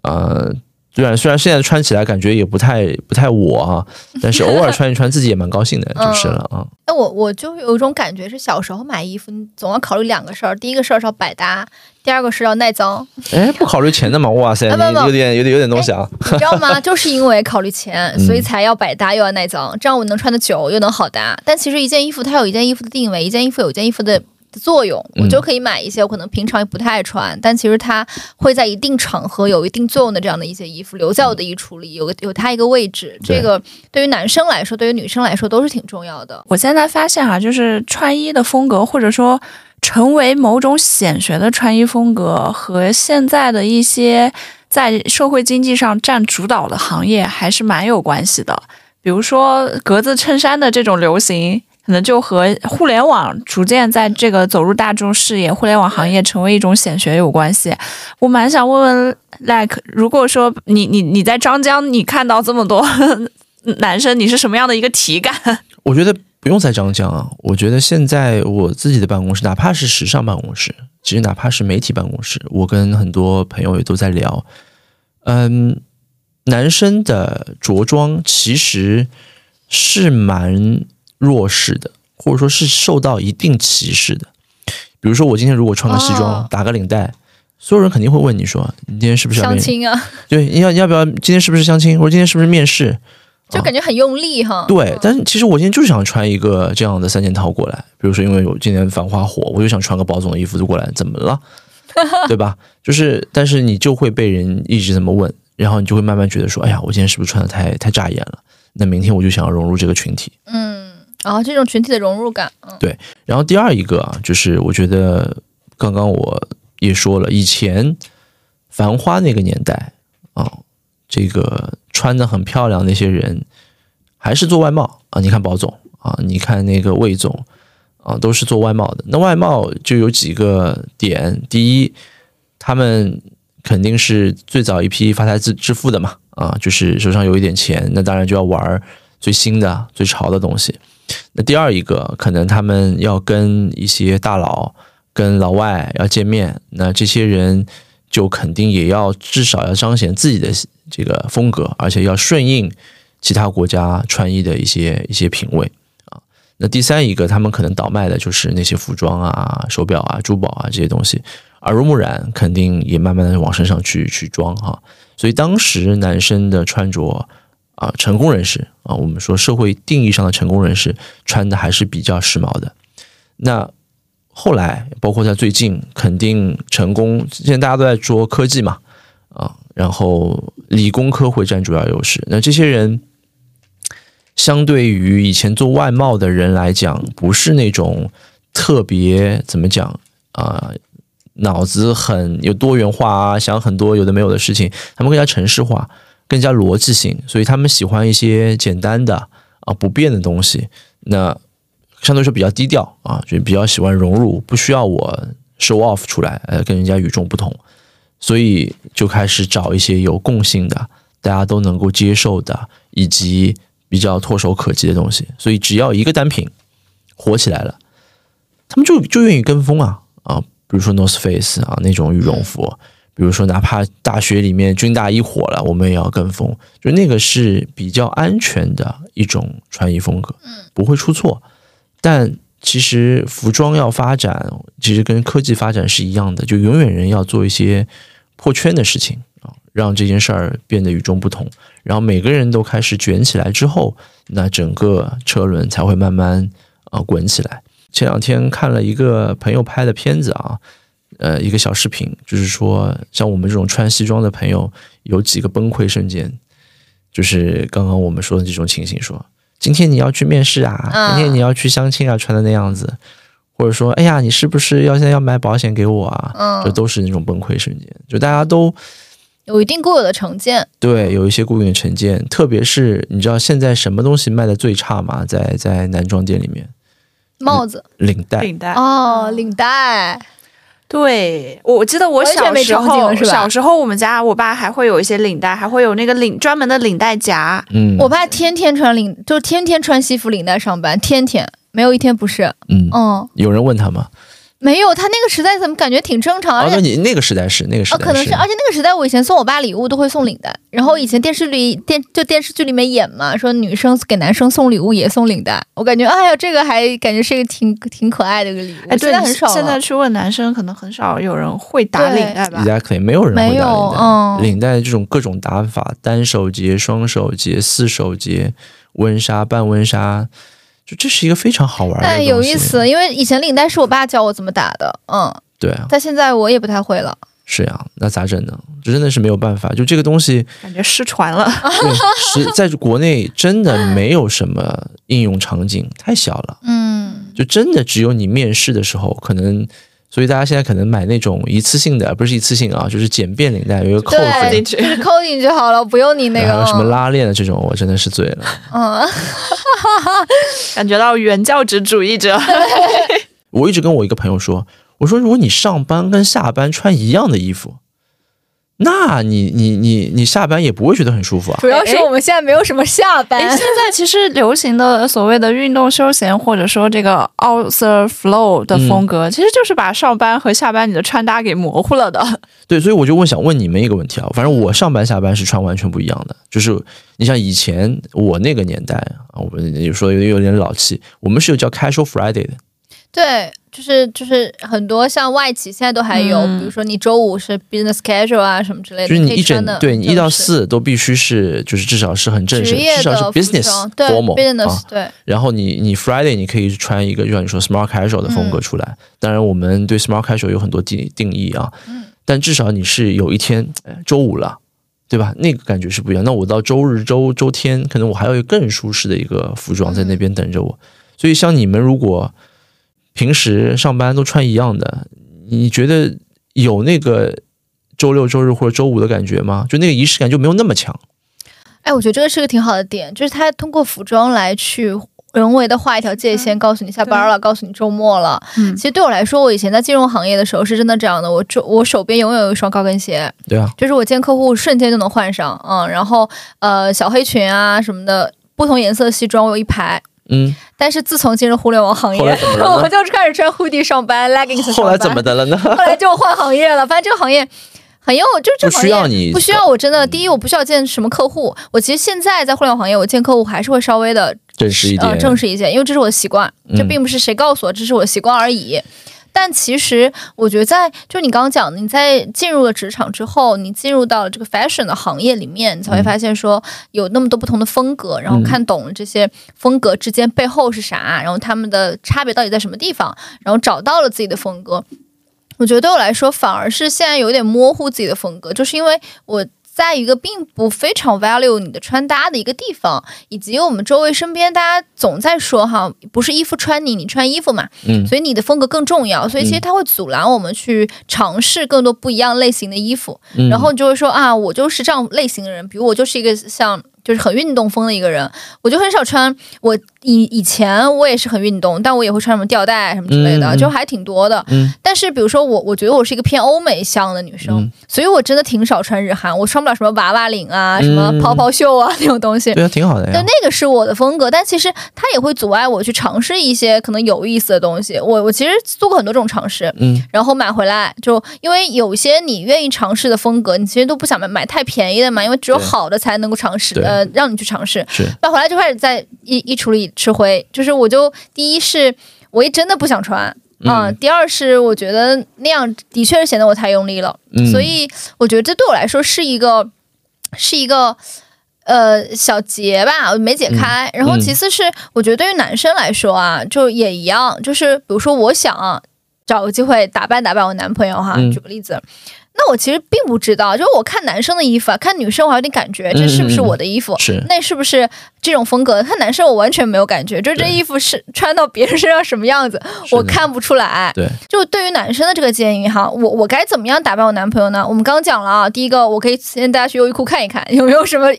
呃，虽然虽然现在穿起来感觉也不太不太我啊，但是偶尔穿一穿自己也蛮高兴的，就是了啊。那我我就有一种感觉，是小时候买衣服，你总要考虑两个事儿。第一个事儿是要百搭，第二个是要耐脏，哎，不考虑钱的嘛？哇塞，啊不不你有点有点有点东西啊。你知道吗？就是因为考虑钱，嗯所以才要百搭又要耐脏，这样我能穿得久又能好搭。但其实一件衣服它有一件衣服的定位，一件衣服有一件衣服的。的作用，嗯我就可以买一些我可能平常也不太爱穿，但其实它会在一定场合有一定作用的这样的一些衣服留在我的衣橱里，有个有它一个位置。这个对于男生来说，对于女生来说都是挺重要的。我现在发现啊，就是穿衣的风格，或者说成为某种显学的穿衣风格，和现在的一些在社会经济上占主导的行业还是蛮有关系的。比如说格子衬衫的这种流行，可能就和互联网逐渐在这个走入大众视野，互联网行业成为一种显学有关系。我蛮想问问，like，如果说你你你在张江，你看到这么多男生，你是什么样的一个体感？我觉得不用在张江啊。我觉得现在我自己的办公室，哪怕是时尚办公室，其实哪怕是媒体办公室，我跟很多朋友也都在聊。嗯，男生的着装其实是蛮弱势的，或者说是受到一定歧视的。比如说，我今天如果穿个西装，哦打个领带，所有人肯定会问你说：“你今天是不是要？相亲啊，对，你要你要不要？今天是不是相亲？或者今天是不是面试？”就感觉很用力哈。对，但是其实我今天就是想穿一个这样的三件套过来，比如说因为我今年繁花火，我就想穿个保总的衣服就过来，怎么了？对吧？就是，但是你就会被人一直这么问，然后你就会慢慢觉得说，哎呀，我今天是不是穿的太太扎眼了？那明天我就想要融入这个群体。嗯，然后这种群体的融入感，嗯，然后第二一个啊，就是我觉得刚刚我也说了，以前繁花那个年代啊，这个穿的很漂亮那些人，还是做外贸啊。你看保总啊，你看那个魏总啊，都是做外贸的。那外贸就有几个点，第一，他们肯定是最早一批发财致致富的嘛，啊，就是手上有一点钱，那当然就要玩最新的、最潮的东西。那第二一个，可能他们要跟一些大佬、跟老外要见面，那这些人就肯定也要至少要彰显自己的这个风格，而且要顺应其他国家穿衣的一些一些品味啊。那第三一个，他们可能倒卖的就是那些服装啊、手表啊、珠宝啊这些东西，耳濡目染，肯定也慢慢的往身上去去装哈。所以当时男生的穿着啊，成功人士啊，我们说社会定义上的成功人士穿的还是比较时髦的。那后来，包括在最近，肯定成功，现在大家都在说科技嘛，啊，然后理工科会占主要优势。那这些人，相对于以前做外贸的人来讲，不是那种特别怎么讲啊、脑子很有多元化啊，想很多有的没有的事情，他们更加城市化，更加逻辑性，所以他们喜欢一些简单的啊不变的东西。那相对来说比较低调啊，就比较喜欢融入，不需要我 show off 出来，呃，跟人家与众不同，所以就开始找一些有共性的，大家都能够接受的，以及比较唾手可及的东西。所以只要一个单品火起来了，他们就就愿意跟风啊啊，比如说 North Face 啊那种羽绒服。比如说，哪怕大学里面军大衣火了，我们也要跟风。就那个是比较安全的一种穿衣风格，不会出错。但其实服装要发展，其实跟科技发展是一样的，就永远人要做一些破圈的事情啊，让这件事儿变得与众不同。然后每个人都开始卷起来之后，那整个车轮才会慢慢啊滚起来。前两天看了一个朋友拍的片子啊。呃，一个小视频，就是说，像我们这种穿西装的朋友，有几个崩溃瞬间，就是刚刚我们说的这种情形，说今天你要去面试啊，今天你要去相亲啊，穿的那样子，或者说，哎呀，你是不是要现在要买保险给我啊？嗯。这都是那种崩溃瞬间，就大家都有一定固有的成见，对有一些固有的成见，特别是你知道现在什么东西卖的最差吗？在在男装店里面，帽子。领带，领带。哦，领带，对，我我记得我小时候，小时候我们家我爸还会有一些领带，还会有那个领专门的领带夹。嗯，我爸天天穿领，就天天穿西服领带上班，天天没有一天不是。嗯，嗯，有人问他吗？没有，他那个时代怎么感觉挺正常，哦，而且。那你那个时代是那个时哦，代可能是，而且那个时代，我以前送我爸礼物都会送领带，然后以前电视里电就电视剧里面演嘛，说女生给男生送礼物也送领带，我感觉哎呀，这个还感觉是一个挺挺可爱的一个礼物，哎，对，现在很少。现在去问男生，可能很少有人会打领带吧？Exactly，没有人会打领没有带。嗯领带这种各种打法，单手结、双手结、四手结、温莎、半温纱，就这是一个非常好玩的。但有意思，。因为以前领带是我爸教我怎么打的，嗯，对啊，但现在我也不太会了。是呀、那咋整呢？这真的是没有办法。就这个东西，感觉失传了。对，是在国内真的没有什么应用场景，太小了。嗯，就真的只有你面试的时候可能。所以大家现在可能买那种一次性的，不是一次性啊，就是简便领带，有一个扣对，子，去就是扣进去好了，不用你那个还有什么拉链的这种，我真的是醉了。嗯，感觉到原教旨主义者。我一直跟我一个朋友说，我说如果你上班跟下班穿一样的衣服，那你你你你下班也不会觉得很舒服啊。主要是我们现在没有什么下班哎，现在其实流行的所谓的运动休闲，或者说这个 outer flow 的风格，其实就是把上班和下班你的穿搭给模糊了的。对，所以我就问想问你们一个问题啊，反正我上班下班是穿完全不一样的，就是你像以前我那个年代啊，我们有说有有点老气，我们是有叫 casual Friday 的，对，就是就是很多像外企现在都还有，嗯比如说你周五是 business casual 啊什么之类的，就是你一整对你一到四都必须是就是至少是很正式，至少是 business formal business、啊，对，然后你你 Friday 你可以穿一个就像你说 smart casual 的风格出来，当然我们对 smart casual 有很多定定义啊，但至少你是有一天哎周五了，对吧？那个感觉是不一样。那我到周日、周周天，可能我还有一个更舒适的一个服装在那边等着我。所以像你们如果平时上班都穿一样的，你觉得有那个周六、周日或者周五的感觉吗？就那个仪式感就没有那么强。哎，我觉得这个是个挺好的点，就是他通过服装来去人为的画一条界限，告诉你下班了，告诉你周末了。嗯其实对我来说，我以前在金融行业的时候是真的这样的，我周我手边永远有一双高跟鞋，对啊，就是我见客户瞬间就能换上，嗯，然后呃小黑裙啊什么的，不同颜色的西装我有一排。嗯，但是自从进入互联网行业 我就开始穿 hoodie 上班，leggings 上班。后来怎么的了呢？后来就换行业了。反正这个行业很有，就是这不行业需要你不需要我真的。第一，我不需要见什么客户。我其实现在在互联网行业，我见客户还是会稍微的正式一点，呃正式一些，因为这是我的习惯，嗯这并不是谁告诉我，这是我的习惯而已。但其实，我觉得在就你刚刚讲的，你在进入了职场之后，你进入到了这个 fashion 的行业里面，你才会发现说有那么多不同的风格，然后看懂了这些风格之间背后是啥，然后他们的差别到底在什么地方，然后找到了自己的风格。我觉得对我来说，反而是现在有点模糊自己的风格，就是因为我。在一个并不非常 value 你的穿搭的一个地方，以及我们周围身边大家总在说哈，不是衣服穿你，你穿衣服嘛，嗯所以你的风格更重要，所以其实它会阻拦我们去尝试更多不一样类型的衣服，嗯然后你就会说啊，我就是这样类型的人，比如我就是一个像。就是很运动风的一个人，我就很少穿。我以以前我也是很运动，但我也会穿什么吊带什么之类的，就还挺多的。嗯但是比如说我，我觉得我是一个偏欧美向的女生，嗯所以我真的挺少穿日韩，我穿不了什么娃娃领啊、嗯什么泡泡袖啊那种东西。对啊，挺好的呀但。那个是我的风格，但其实它也会阻碍我去尝试一些可能有意思的东西。我我其实做过很多种尝试，嗯然后买回来就因为有些你愿意尝试的风格，你其实都不想买买太便宜的嘛，因为只有好的才能够尝试，呃，让你去尝试。是，买回来就开始在衣衣橱里吃灰，就是我就第一是我也真的不想穿。啊、嗯第二是我觉得那样的确是显得我太用力了，嗯所以我觉得这对我来说是一个是一个呃小结吧，我没解开。然后嗯其次是我觉得对于男生来说啊，就也一样，就是比如说我想找个机会打扮打扮我男朋友哈，嗯举个例子。那我其实并不知道，就是我看男生的衣服啊，看女生我还有点感觉，这是不是我的衣服？是那是不是这种风格？看男生我完全没有感觉，就是这衣服是穿到别人身上什么样子，我看不出来。对，就对于男生的这个建议哈，我我该怎么样打扮我男朋友呢？我们刚刚讲了啊，第一个我可以先带他去优衣库看一看有没有什么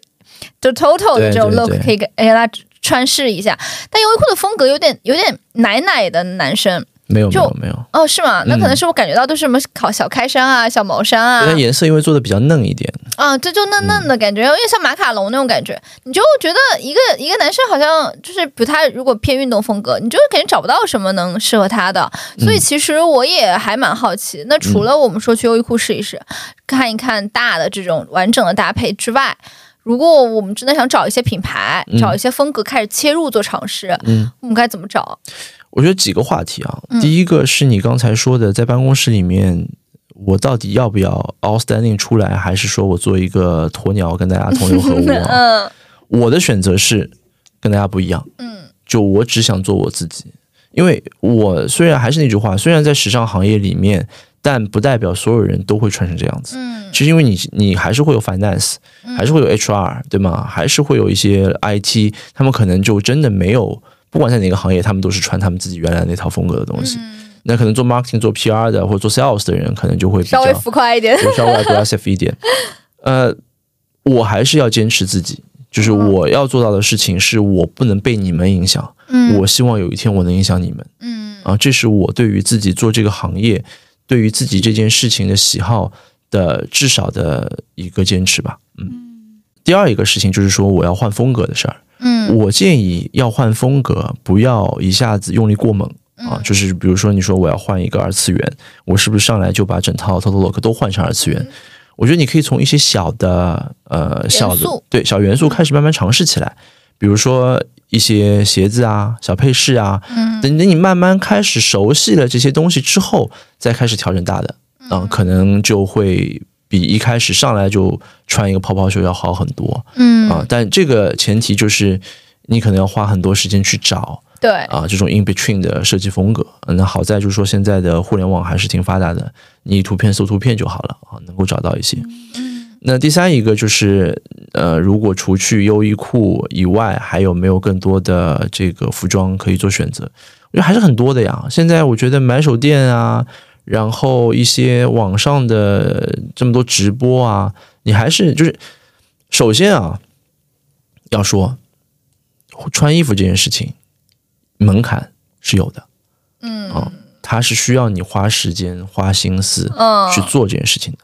就 total 的这种 look 可以给给他穿试一下。但优衣库的风格有点有点奶奶的男生没有没就有没有，哦，是吗？那可能嗯是我感觉到都是什么小小开衫啊、小毛衫啊，它颜色因为做的比较嫩一点，啊，这就嫩嫩的感觉，有点像马卡龙那种感觉。你就觉得一个一个男生好像就是，比如他如果偏运动风格，你就感觉找不到什么能适合他的。所以其实我也还蛮好奇，那除了我们说去优衣库试一试，看一看大的这种完整的搭配之外。如果我们真的想找一些品牌，嗯找一些风格开始切入做尝试，嗯，我们该怎么找？我觉得几个话题啊，嗯。第一个是你刚才说的，在办公室里面，我到底要不要 outstanding 出来，还是说我做一个鸵鸟跟大家同流合污啊？嗯。我的选择是跟大家不一样，嗯。就我只想做我自己，因为我虽然还是那句话，虽然在时尚行业里面，但不代表所有人都会穿成这样子。嗯。其实因为你你还是会有 finance，还是会有 HR，对吗？还是会有一些 IT，他们可能就真的没有，不管在哪个行业，他们都是穿他们自己原来那套风格的东西。那可能做 marketing、做 PR 的或者做 sales 的人，可能就会稍微浮夸一点。就稍微 aggressive 一点。呃，我还是要坚持自己，就是我要做到的事情是我不能被你们影响。嗯我希望有一天我能影响你们嗯啊，这是我对于自己做这个行业，对于自己这件事情的喜好的至少的一个坚持吧。嗯。第二一个事情就是说我要换风格的事儿，嗯。我建议要换风格，不要一下子用力过猛啊。就是比如说，你说我要换一个二次元，我是不是上来就把整套 Total Look 都换成二次元？我觉得你可以从一些小的呃小的对小元素开始慢慢尝试起来，比如说一些鞋子啊、小配饰啊，嗯。等等你慢慢开始熟悉了这些东西之后，再开始调整大的，啊、可能就会比一开始上来就穿一个泡泡袖要好很多。嗯啊，但这个前提就是你可能要花很多时间去找对啊这种 in between 的设计风格。嗯那好在就是说现在的互联网还是挺发达的，你图片搜图片就好了啊，能够找到一些。那第三一个就是，呃，如果除去优衣库以外，还有没有更多的这个服装可以做选择？我觉得还是很多的呀。现在我觉得买手店啊，然后一些网上的这么多直播啊，你还是就是，首先啊，要说穿衣服这件事情门槛是有的，嗯啊，它是需要你花时间、花心思嗯去做这件事情的。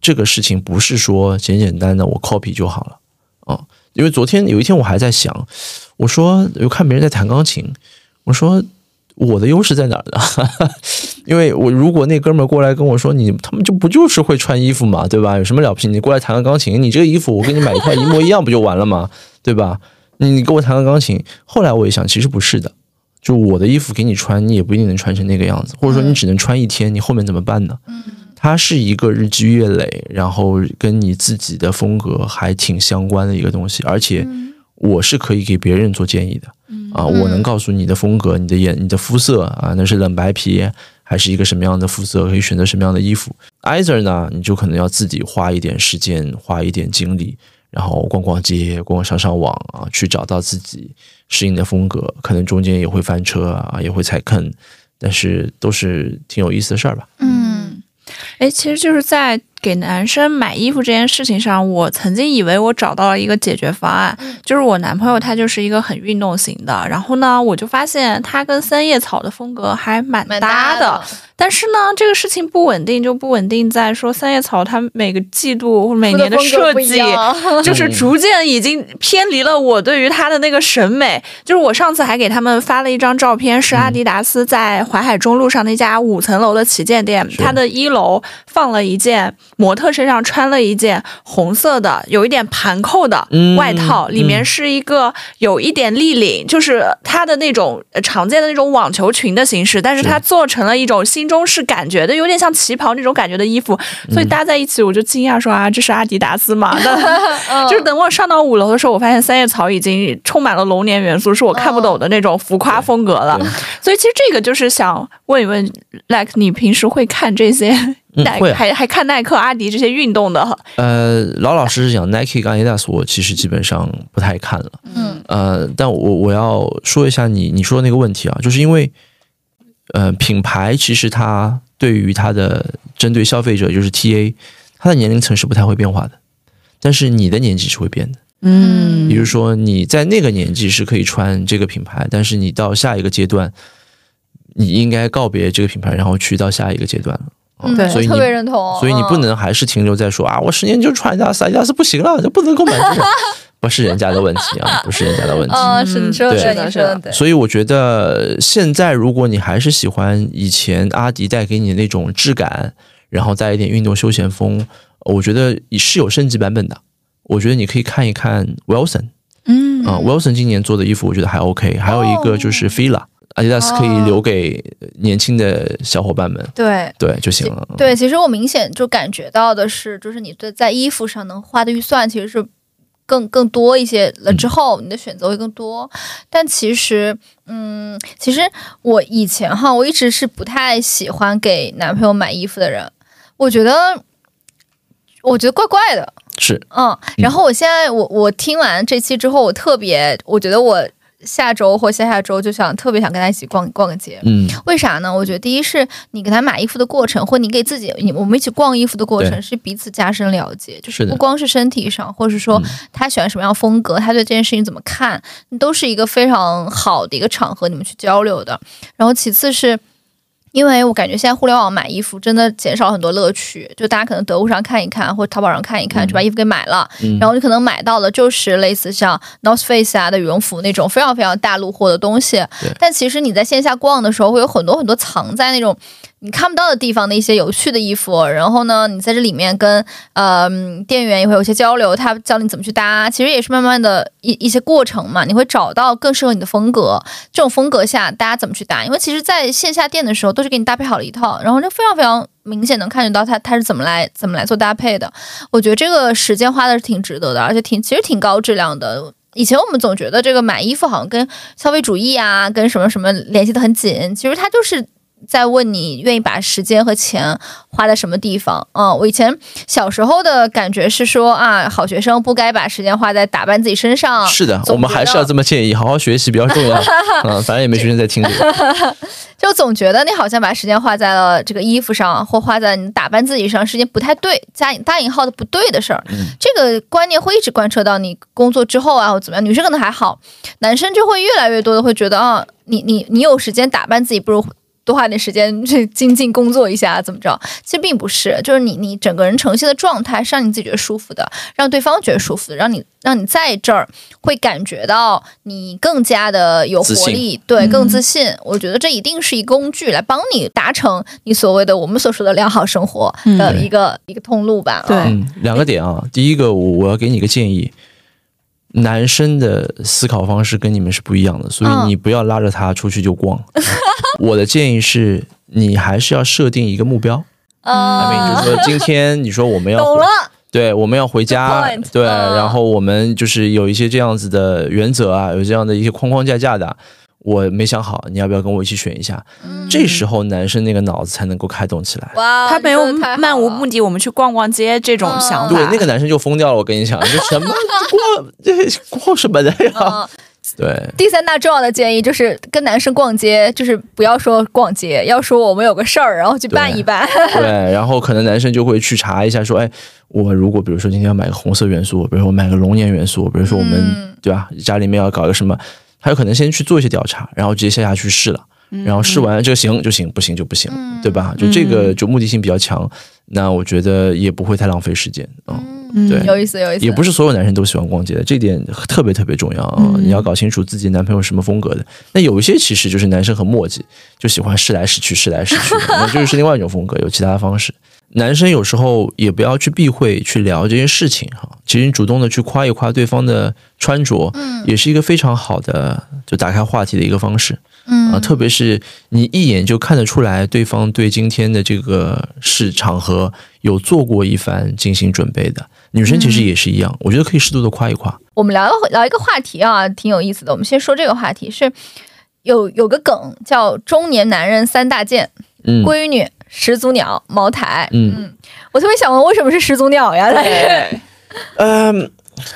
这个事情不是说简简单单我 copy 就好了啊。因为昨天有一天我还在想，我说有看别人在弹钢琴，我说我的优势在哪儿呢？因为我如果那哥们儿过来跟我说你他们就不就是会穿衣服嘛，对吧？有什么了不起？你过来弹个钢琴，你这个衣服我给你买一套一模一样不就完了吗？对吧？你你给我弹个钢琴，后来我一想，其实不是的。就我的衣服给你穿，你也不一定能穿成那个样子，或者说你只能穿一天，你后面怎么办呢？它是一个日积月累，然后跟你自己的风格还挺相关的一个东西，而且我是可以给别人做建议的啊，我能告诉你的风格、你的眼、你的肤色啊，那是冷白皮还是一个什么样的肤色，可以选择什么样的衣服。either 呢，你就可能要自己花一点时间，花一点精力，然后逛逛街，逛逛上上网啊，去找到自己适应的风格。可能中间也会翻车啊，也会踩坑，但是都是挺有意思的事儿吧。嗯哎，其实就是在给男生买衣服这件事情上，我曾经以为我找到了一个解决方案，就是我男朋友他就是一个很运动型的，然后呢，我就发现他跟三叶草的风格还蛮蛮搭的，但是呢，这个事情不稳定，就不稳定在说三叶草它每个季度或每年的设计，就是逐渐已经偏离了我对于它的那个审美。就是我上次还给他们发了一张照片，是阿迪达斯在淮海中路上那家五层楼的旗舰店，它的一楼放了一件模特身上穿了一件红色的，有一点盘扣的嗯外套，里面嗯是一个有一点立领，就是它的那种呃常见的那种网球裙的形式，但是是它做成了一种新中式感觉的，有点像旗袍那种感觉的衣服，嗯所以搭在一起我就惊讶说啊，这是阿迪达斯吗？就是等我上到五楼的时候，我发现三叶草已经充满了龙年元素，是我看不懂的那种浮夸风格了。所以其实这个就是想问一问，like 你平时会看这些耐、嗯会啊还还看耐克、阿迪这些运动的？呃，老老实实讲，Nike 跟 Adidas 我其实基本上不太看了。嗯呃，但我我要说一下你你说的那个问题啊，就是因为呃，品牌其实它对于它的针对消费者就是 TA，它的年龄层是不太会变化的，但是你的年纪是会变的。嗯比如说你在那个年纪是可以穿这个品牌，但是你到下一个阶段，你应该告别这个品牌，然后去到下一个阶段了。嗯，对所以你特别认同，所以你不能还是停留在说啊，我十年就穿阿迪达斯，阿迪达斯不行了，就不能够满足我，不是人家的问题啊，不是人家的问题。嗯，是你说的对。对，你说的对，所以我觉得现在如果你还是喜欢以前阿迪带给你的那种质感，然后带一点运动休闲风，我觉得是有升级版本的。我觉得你可以看一看 Wilson 嗯。啊、w i l s o n 今年做的衣服我觉得还 OK，还有一个就是 Fila，阿迪达斯可以留给年轻的小伙伴们，对。对就行了。对，其实我明显就感觉到的是，就是你对在衣服上能花的预算其实是更更多一些了，之后你的选择会更多。但其实，嗯，其实我以前哈，我一直是不太喜欢给男朋友买衣服的人，我觉得，我觉得怪怪的。是嗯，然后我现在我我听完这期之后，我特别，我觉得我下周或下下周就想特别想跟他一起逛逛个街。嗯，为啥呢？我觉得第一是你给他买衣服的过程，或你给自己，你我们一起逛衣服的过程是彼此加深了解，就是不光是身体上，或者是说嗯他喜欢什么样风格，他对这件事情怎么看，都是一个非常好的一个场合，你们去交流的。然后其次是。因为我感觉现在互联网买衣服真的减少很多乐趣，就大家可能得物上看一看，或淘宝上看一看，就把衣服给买了，嗯。然后你可能买到的就是类似像 North Face 啊的羽绒服那种非常非常大陆货的东西，但其实你在线下逛的时候，会有很多很多藏在那种你看不到的地方的一些有趣的衣服，然后呢，你在这里面跟呃店员也会有些交流，他教你怎么去搭，其实也是慢慢的一一些过程嘛，你会找到更适合你的风格，这种风格下大家怎么去搭，因为其实在线下店的时候都是给你搭配好了一套，然后就非常非常明显能看得到他他是怎么来怎么来做搭配的，我觉得这个时间花的是挺值得的，而且挺其实挺高质量的。以前我们总觉得这个买衣服好像跟消费主义啊，跟什么什么联系的很紧，其实它就是在问你愿意把时间和钱花在什么地方。嗯，我以前小时候的感觉是说啊，好学生不该把时间花在打扮自己身上。是的，我们还是要这么建议，好好学习比较重要。嗯，反正也没学生在听这个。就总觉得你好像把时间花在了这个衣服上，或花在你打扮自己上，是件不太对，加引大引号的不对的事儿。嗯这个观念会一直贯彻到你工作之后啊，或怎么样。女生可能还好，男生就会越来越多的会觉得啊，你你你有时间打扮自己，不如。多花点时间去精进工作一下，怎么着？其实并不是，就是你你整个人呈现的状态是让你自己觉得舒服的，让对方觉得舒服的，让你让你在这儿会感觉到你更加的有活力，对，更自信。我觉得这一定是一个工具来帮你达成你所谓的我们所说的良好生活的一个、一个通路吧。对两个点啊，第一个我我要给你一个建议，男生的思考方式跟你们是不一样的，所以嗯你不要拉着他出去就逛。我的建议是你还是要设定一个目标，阿明嗯，就是说今天你说我们要懂了。对，我们要回家对，嗯然后我们就是有一些这样子的原则啊，有这样的一些框框架架的啊。我没想好，你要不要跟我一起选一下？这时候男生那个脑子才能够开动起来。哇，他没有漫无目的，我们去逛逛街这种想法。对，那个男生 就疯掉了。我跟你讲，就什么逛这逛什么的呀？嗯，对，第三大重要的建议就是跟男生逛街，就是不要说逛街，要说我们有个事儿，然后去办一办。对，然后可能男生就会去查一下，说，哎，我如果比如说今天要买个红色元素，比如说我买个龙年元素，比如说我们、嗯对吧，家里面要搞一个什么，他有可能先去做一些调查，然后直接下下去试了，然后试完这个行就行，不行就不行，对吧？就这个就目的性比较强，那我觉得也不会太浪费时间啊。嗯对有意思，有意思。也不是所有男生都喜欢逛街的，这点特别特别重要啊！你要搞清楚自己男朋友什么风格的。那有一些其实就是男生很墨迹，就喜欢试来试去，试来试去，那就是另外一种风格，有其他的方式。男生有时候也不要去避讳去聊这些事情哈，其实你主动的去夸一夸对方的穿着，嗯也是一个非常好的就打开话题的一个方式。嗯啊，特别是你一眼就看得出来，对方对今天的这个是场合有做过一番精心准备的。女生其实也是一样，我觉得可以适度的夸一夸。我们聊聊一个话题啊，挺有意思的。我们先说这个话题是有有个梗叫“中年男人三大件”，嗯闺女、始祖鸟、茅台。嗯我特别想问，为什么是始祖鸟呀？嗯，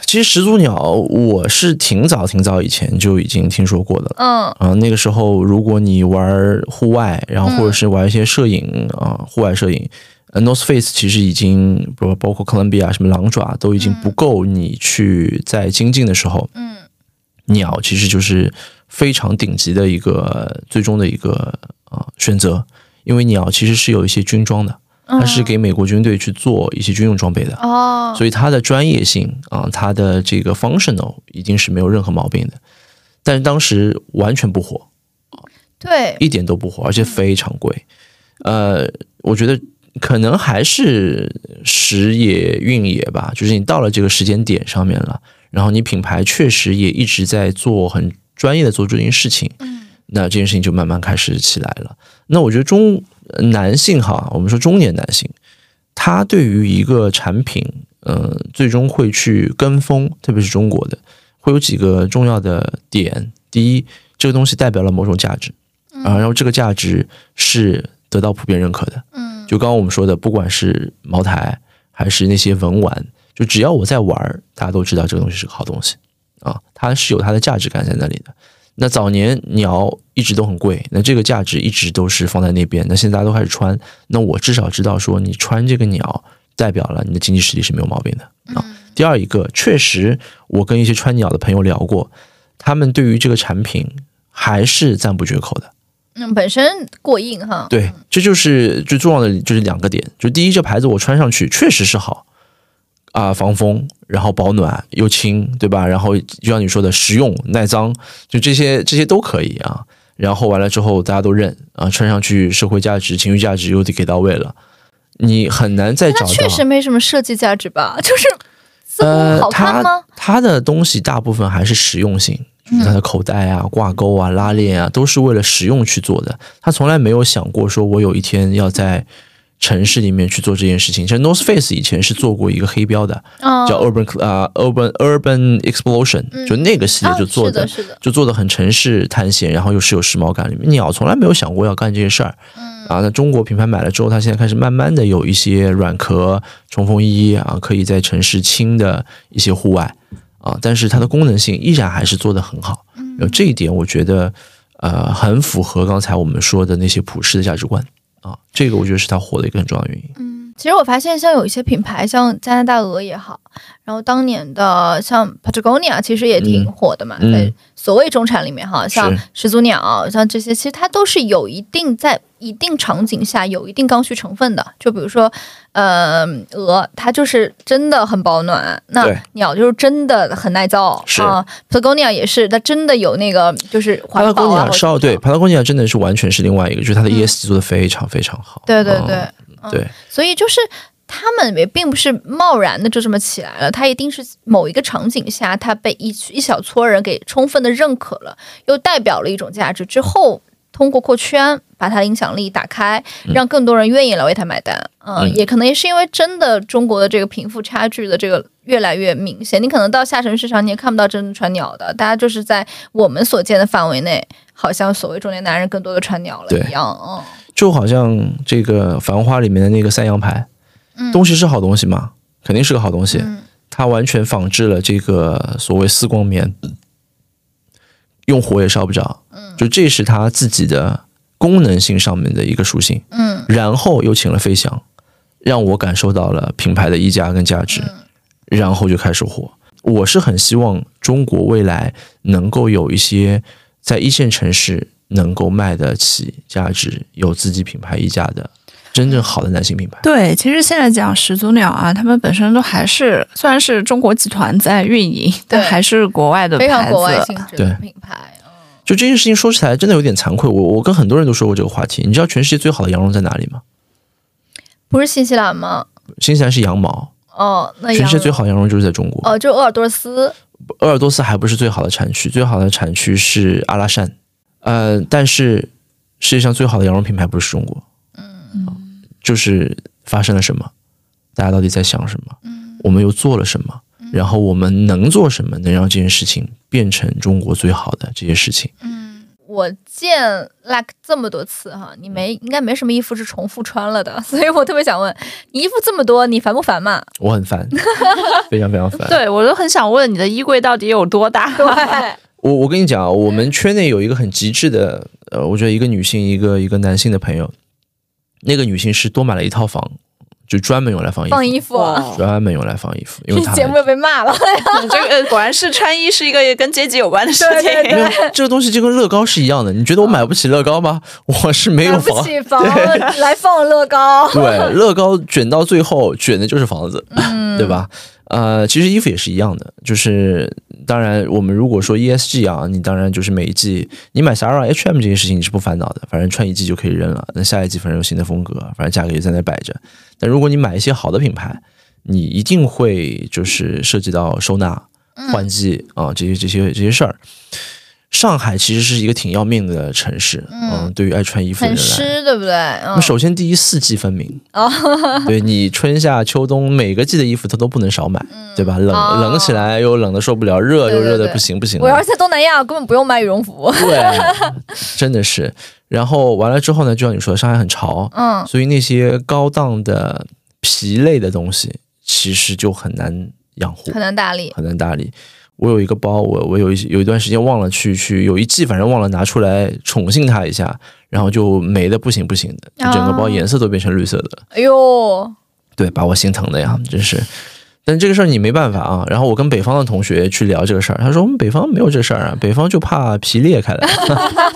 其实始祖鸟我是挺早挺早以前就已经听说过的了。嗯啊，那个时候如果你玩户外，然后或者是玩一些摄影啊、户外摄影，呃，North Face 其实已经，比如包括哥伦比亚什么狼爪都已经不够你去在精进的时候，嗯鸟其实就是非常顶级的一个最终的一个啊、选择，因为鸟其实是有一些军装的，它是给美国军队去做一些军用装备的。哦，所以它的专业性啊，它的这个 functional 一定是没有任何毛病的。但是当时完全不火，对，一点都不火，而且非常贵。呃，我觉得可能还是时也运也吧，就是你到了这个时间点上面了，然后你品牌确实也一直在做很专业的做这件事情，嗯，那这件事情就慢慢开始起来了。那我觉得中呃男性哈，我们说中年男性，他对于一个产品，呃，最终会去跟风，特别是中国的，会有几个重要的点。第一，这个东西代表了某种价值，啊，然后这个价值是得到普遍认可的。嗯，就刚刚我们说的，不管是茅台还是那些文玩，就只要我在玩儿，大家都知道这个东西是个好东西啊，它是有它的价值感在那里的。那早年鸟一直都很贵，那这个价值一直都是放在那边。那现在大家都开始穿，那我至少知道说你穿这个鸟代表了你的经济实力是没有毛病的啊。第二一个，确实我跟一些穿鸟的朋友聊过，他们对于这个产品还是赞不绝口的。嗯，本身过硬哈。对，这就是最重要的，就是两个点。就第一，这牌子我穿上去确实是好啊、防风，然后保暖又轻，对吧？然后就像你说的，实用耐脏，就这些这些都可以啊。然后完了之后，大家都认啊，穿上去社会价值、情绪价值又得给到位了，你很难再找到。确实没什么设计价值吧？就是似乎呃，好看吗？它它的东西大部分还是实用性，就是它的口袋啊、挂钩啊、拉链啊，都是为了实用去做的。他从来没有想过说，我有一天要在城市里面去做这件事情。像 North Face 以前是做过一个黑标的，嗯，叫 Urban 啊、Urban Urban Explosion，、就那个系列就做的，是的，就做的很城市探险，然后又是有时髦感。鸟从来没有想过要干这些事儿。啊，那中国品牌买了之后，它现在开始慢慢的有一些软壳冲锋衣啊，可以在城市轻的一些户外啊，但是它的功能性依然还是做得很好。有这一点，我觉得呃很符合刚才我们说的那些普世的价值观啊，这个我觉得是它火的一个很重要的原因。嗯其实我发现，像有一些品牌，像加拿大鹅也好，然后当年的像 Patagonia，其实也挺火的嘛，嗯在所谓中产里面哈，像始祖鸟，像这些，其实它都是有一定在一定场景下有一定刚需成分的。就比如说，呃，鹅，它就是真的很保暖；那鸟就是真的很耐造啊。Patagonia 也是，它真的有那个就是帕拉贡尼环保啊，亚稍对，或者什么帕拉贡尼亚真的是完全是另外一个，就是它的 ESG 做的非常非常好。对对对。啊对，所以就是他们也并不是贸然的就这么起来了，他一定是某一个场景下，他被一一小撮人给充分的认可了，又代表了一种价值之后。通过扩圈，把他的影响力打开，让更多人愿意来为他买单。嗯，嗯也可能也是因为真的中国的这个贫富差距的这个越来越明显，你可能到下沉市场你也看不到真的穿鸟的，大家就是在我们所见的范围内好像所谓中年男人更多的穿鸟了一样。嗯，就好像这个《繁花》里面的那个三羊牌，嗯东西是好东西嘛，肯定是个好东西。嗯它完全仿制了这个所谓丝光棉，用火也烧不着。嗯，就这是它自己的功能性上面的一个属性。嗯，然后又请了飞翔，让我感受到了品牌的溢价跟价值，然后就开始火。我是很希望中国未来能够有一些在一线城市能够卖得起价值、有自己品牌溢价的真正好的男性品牌。对，其实现在讲始祖鸟啊，他们本身都还是虽然是中国集团在运营，但还是国外的非常牌国外的品牌。就这件事情说起来真的有点惭愧，我我跟很多人都说过这个话题。你知道全世界最好的羊绒在哪里吗？不是新西兰吗？新西兰是羊毛，哦，那全世界最好好的羊绒就是在中国。哦，就鄂尔多斯。鄂尔多斯还不是最好的产区，最好的产区是阿拉善。呃，但是世界上最好的羊绒品牌不是中国。嗯，就是发生了什么？大家到底在想什么？嗯，我们又做了什么？然后我们能做什么，能让这件事情变成中国最好的这些事情？嗯我见 like 这么多次哈，你没应该没什么衣服是重复穿了的，所以我特别想问，你衣服这么多，你烦不烦嘛？我很烦，非常非常烦。对，我都很想问你的衣柜到底有多大？对，我我跟你讲啊，我们圈内有一个很极致的，呃，我觉得一个女性，一个一个男性的朋友，那个女性是多买了一套房，就专门用来放衣服，放衣服啊，专门用来放衣服，因为节目又被骂了。你 这个呃果然是穿衣是一个跟阶级有关的事情。对对没有这个东西就跟乐高是一样的。你觉得我买不起乐高吗？我是没有买不房，起房来放乐高，对，乐高卷到最后卷的就是房子，嗯对吧？呃，其实衣服也是一样的，就是当然，我们如果说 ESG 啊，你当然就是每一季你买 Sara HM 这些事情你是不烦恼的，反正穿一季就可以扔了。那下一季反正有新的风格，反正价格也在那摆着。但如果你买一些好的品牌，你一定会就是涉及到收纳、换季啊、这些这些这些事儿。上海其实是一个挺要命的城市，嗯，对于爱穿衣服的人来湿，对不对？那嗯，首先第一四季分明哦，对你春夏秋冬每个季的衣服它都不能少买，对吧？冷、哦冷起来又冷的受不了，热又热的不行不行了。我要是在东南亚，根本不用买羽绒服。对，真的是。然后完了之后呢，就像你说的，上海很潮，嗯，所以那些高档的皮类的东西其实就很难养护，很难打理。很难打理。我有一个包，我我有一有一段时间忘了去去，有一季反正忘了拿出来宠幸它一下，然后就没的不行不行的，就整个包哦颜色都变成绿色的了。哎呦，对，把我心疼的呀，真是。但这个事儿你没办法啊。然后我跟北方的同学去聊这个事儿，他说我们北方没有这事儿啊，北方就怕皮裂开来。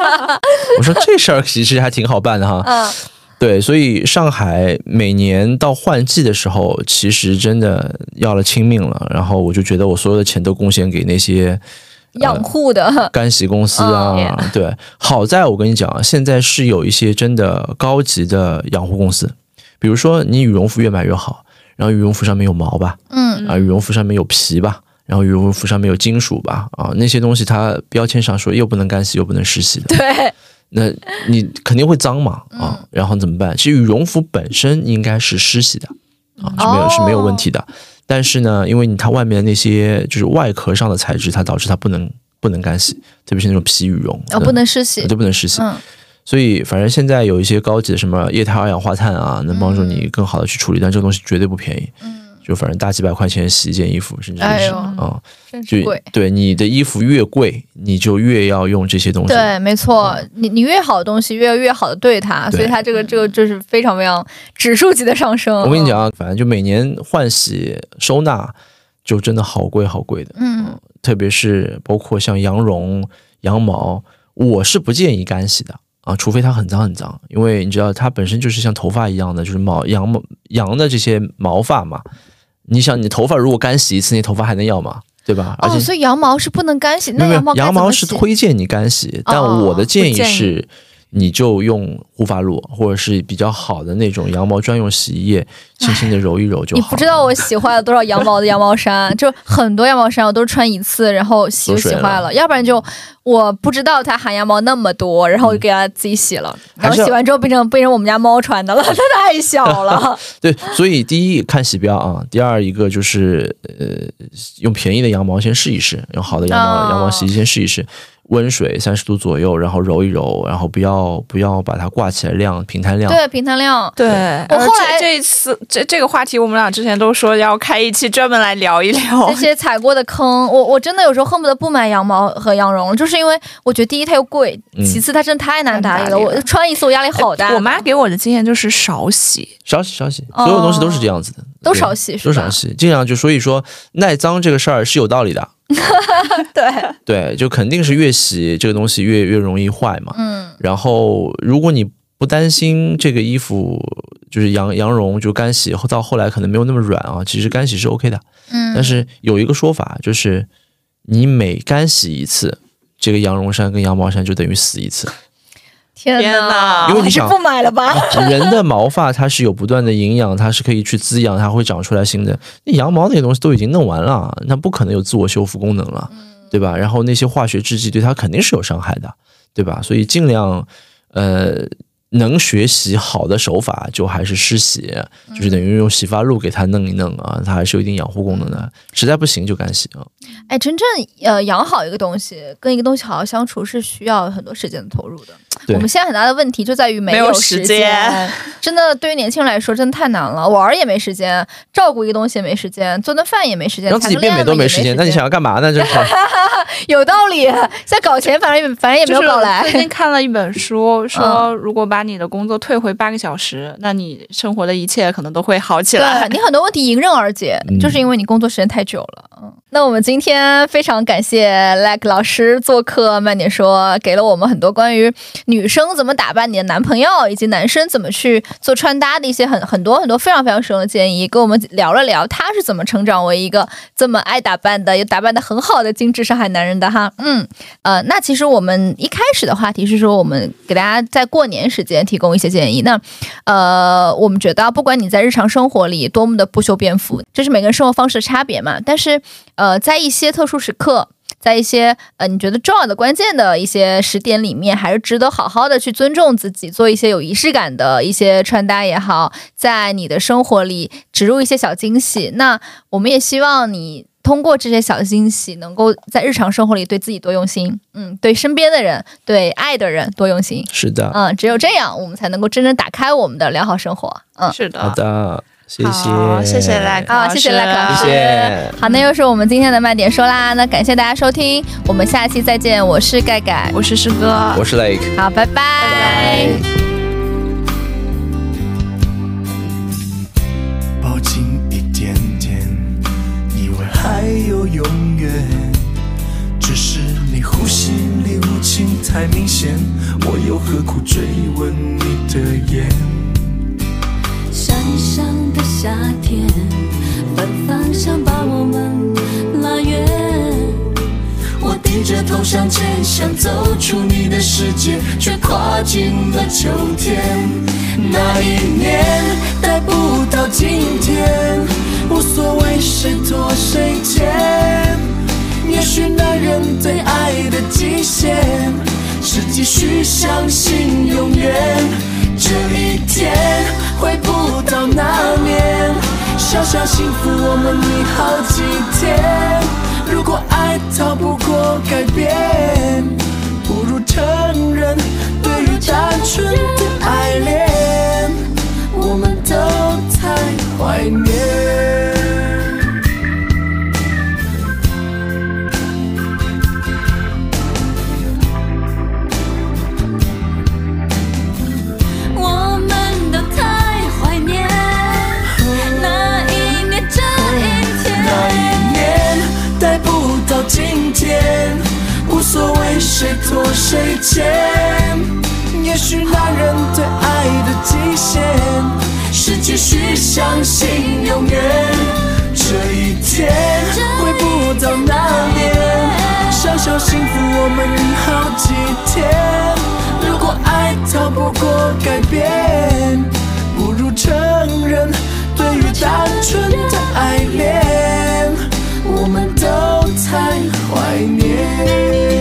我说这事儿其实还挺好办的哈。嗯，对，所以上海每年到换季的时候，其实真的要了亲命了。然后我就觉得我所有的钱都贡献给那些养护的，干洗公司啊，嗯对，好在我跟你讲啊，现在是有一些真的高级的养护公司，比如说你羽绒服越买越好，然后羽绒服上面有毛吧，嗯，啊，羽绒服上面有皮吧，然后羽绒服上面有金属吧，啊，那些东西它标签上说又不能干洗又不能湿洗的，对，那你肯定会脏嘛，嗯啊，然后怎么办？其实羽绒服本身应该是湿洗的，啊，是没有哦是没有问题的。但是呢，因为你它外面的那些就是外壳上的材质，它导致它不能不能干洗，特别是那种皮羽绒，哦，不能湿洗就。不能湿洗。嗯，所以反正现在有一些高级的什么液态二氧化碳啊，能帮助你更好的去处理，但这个东西绝对不便宜。嗯，就反正大几百块钱洗一件衣服，甚至是啊、就是贵。对你的衣服越贵，你就越要用这些东西。对，没错，你你越好的东西，越越好的对它，对所以它这个这个就是非常非常指数级的上升。我跟你讲啊，反正就每年换洗收纳就真的好贵好贵的，嗯，特别是包括像羊绒、羊毛，我是不建议干洗的啊，除非它很脏很脏，因为你知道它本身就是像头发一样的，就是毛羊毛羊的这些毛发嘛。你想，你头发如果干洗一次，你头发还能要吗？对吧？而哦，且所以羊毛是不能干洗，那羊毛羊毛是推荐你干洗，但哦我的建议不建议是，你就用护发露或者是比较好的那种羊毛专用洗衣液，轻轻的揉一揉就好。你不知道我洗坏了多少羊毛的羊毛衫，就很多羊毛衫我都是穿一次，然后洗就洗坏了，要不然就我不知道它含羊毛那么多，然后我就给它自己洗了，然后洗完之后变成变成我们家猫穿的了，它太小了。对，所以第一看洗标啊，第二一个就是呃，用便宜的羊毛先试一试，用好的羊毛、哦羊毛洗衣先试一试。温水三十度左右，然后揉一揉，然后不要不要把它挂起来晾，平摊晾。对，平摊晾。对，我后来这这一次这这个话题，我们俩之前都说要开一期专门来聊一聊 这。些踩过的坑，我我真的有时候恨不得不买羊毛和羊绒，就是因为我觉得第一它又贵，嗯其次它真的太难打理了。我穿一次我压力好大。我妈给我的经验就是少洗，少洗少洗，哦所有东西都是这样子的，对都少洗是吧都少洗，尽量就所以说耐脏这个事儿是有道理的，对，对，就肯定是越洗这个东西越越容易坏嘛。嗯，然后如果你不担心这个衣服就是羊羊绒就干洗后到后来可能没有那么软啊，其实干洗是 OK 的，嗯，但是有一个说法就是你每干洗一次，这个羊绒衫跟羊毛衫就等于死一次。天天哪哪，因为你是不买了吧。人的毛发它是有不断的营养，它是可以去滋养，它会长出来新的。那羊毛那些东西都已经弄完了，那不可能有自我修复功能了，对吧？然后那些化学制剂对它肯定是有伤害的，对吧？所以尽量呃能学习好的手法，就还是湿洗，就是等于用洗发露给它弄一弄啊，它还是有一定养护功能的。实在不行就干洗啊。哎，真正呃养好一个东西，跟一个东西好好相处是需要很多时间的投入的。对我们现在很大的问题就在于没没有时时间真的对于年轻人来说真的太难了。玩儿也没时间，照顾一个东西也没时间，做顿饭也没时间，让自己变美都没没时间，那你想要干嘛呢？这是 有道理。在搞钱，反正也反正也没有搞来。最近看了一本书，嗯说如果把你的工作退回八个小时，那你生活的一切可能都会好起来对。你很多问题迎刃而解，嗯就是因为你工作时间太久了。嗯，那我们今天非常感谢 Like 老师做客慢点说，给了我们很多关于女生怎么打扮你的男朋友，以及男生怎么去做穿搭的一些很很多很多非常非常实用的建议，跟我们聊了聊他是怎么成长为一个这么爱打扮的，也打扮的很好的精致上海男人的哈。嗯，呃，那其实我们一开始的话题是说，我们给大家在过年时间提供一些建议。那呃，我们觉得不管你在日常生活里多么的不修边幅，这是每个人生活方式的差别嘛。但是呃，在一些特殊时刻。在一些呃你觉得重要的关键的一些时点里面，还是值得好好的去尊重自己，做一些有仪式感的一些穿搭也好，在你的生活里植入一些小惊喜。那我们也希望你通过这些小惊喜，能够在日常生活里对自己多用心，嗯，对身边的人，对爱的人多用心，是的，嗯，只有这样，我们才能够真正打开我们的良好生活，嗯。是的，好的，谢谢，好谢谢 Like 好，谢谢老师 Like 老师。谢谢。好，那又是我们今天的慢点说啦，那感谢大家收听，我们下期再见，我是盖盖，我是师哥，我是 Lake。好，拜拜。抱紧一点点，以为还有永远，只是你呼吸里无情太明显，我又何苦追问你的眼？山上的夏天，反方向把我们拉远。我低着头向前，想走出你的世界，却跨进了秋天。那一年待不到今天，无所谓谁拖谁欠。也许男人对爱的极限，是继续相信永远。这一天回不到那年，小小幸福我们已好几天。如果爱逃不过改变，不如承认，对于单纯的爱恋，我们都太怀念。今天无所谓谁拖谁欠也许男人对爱的极限是继续相信永远。这一天回不到那年小小幸福我们好几天。如果爱逃不过改变不如承认对于单纯的爱恋。太怀念。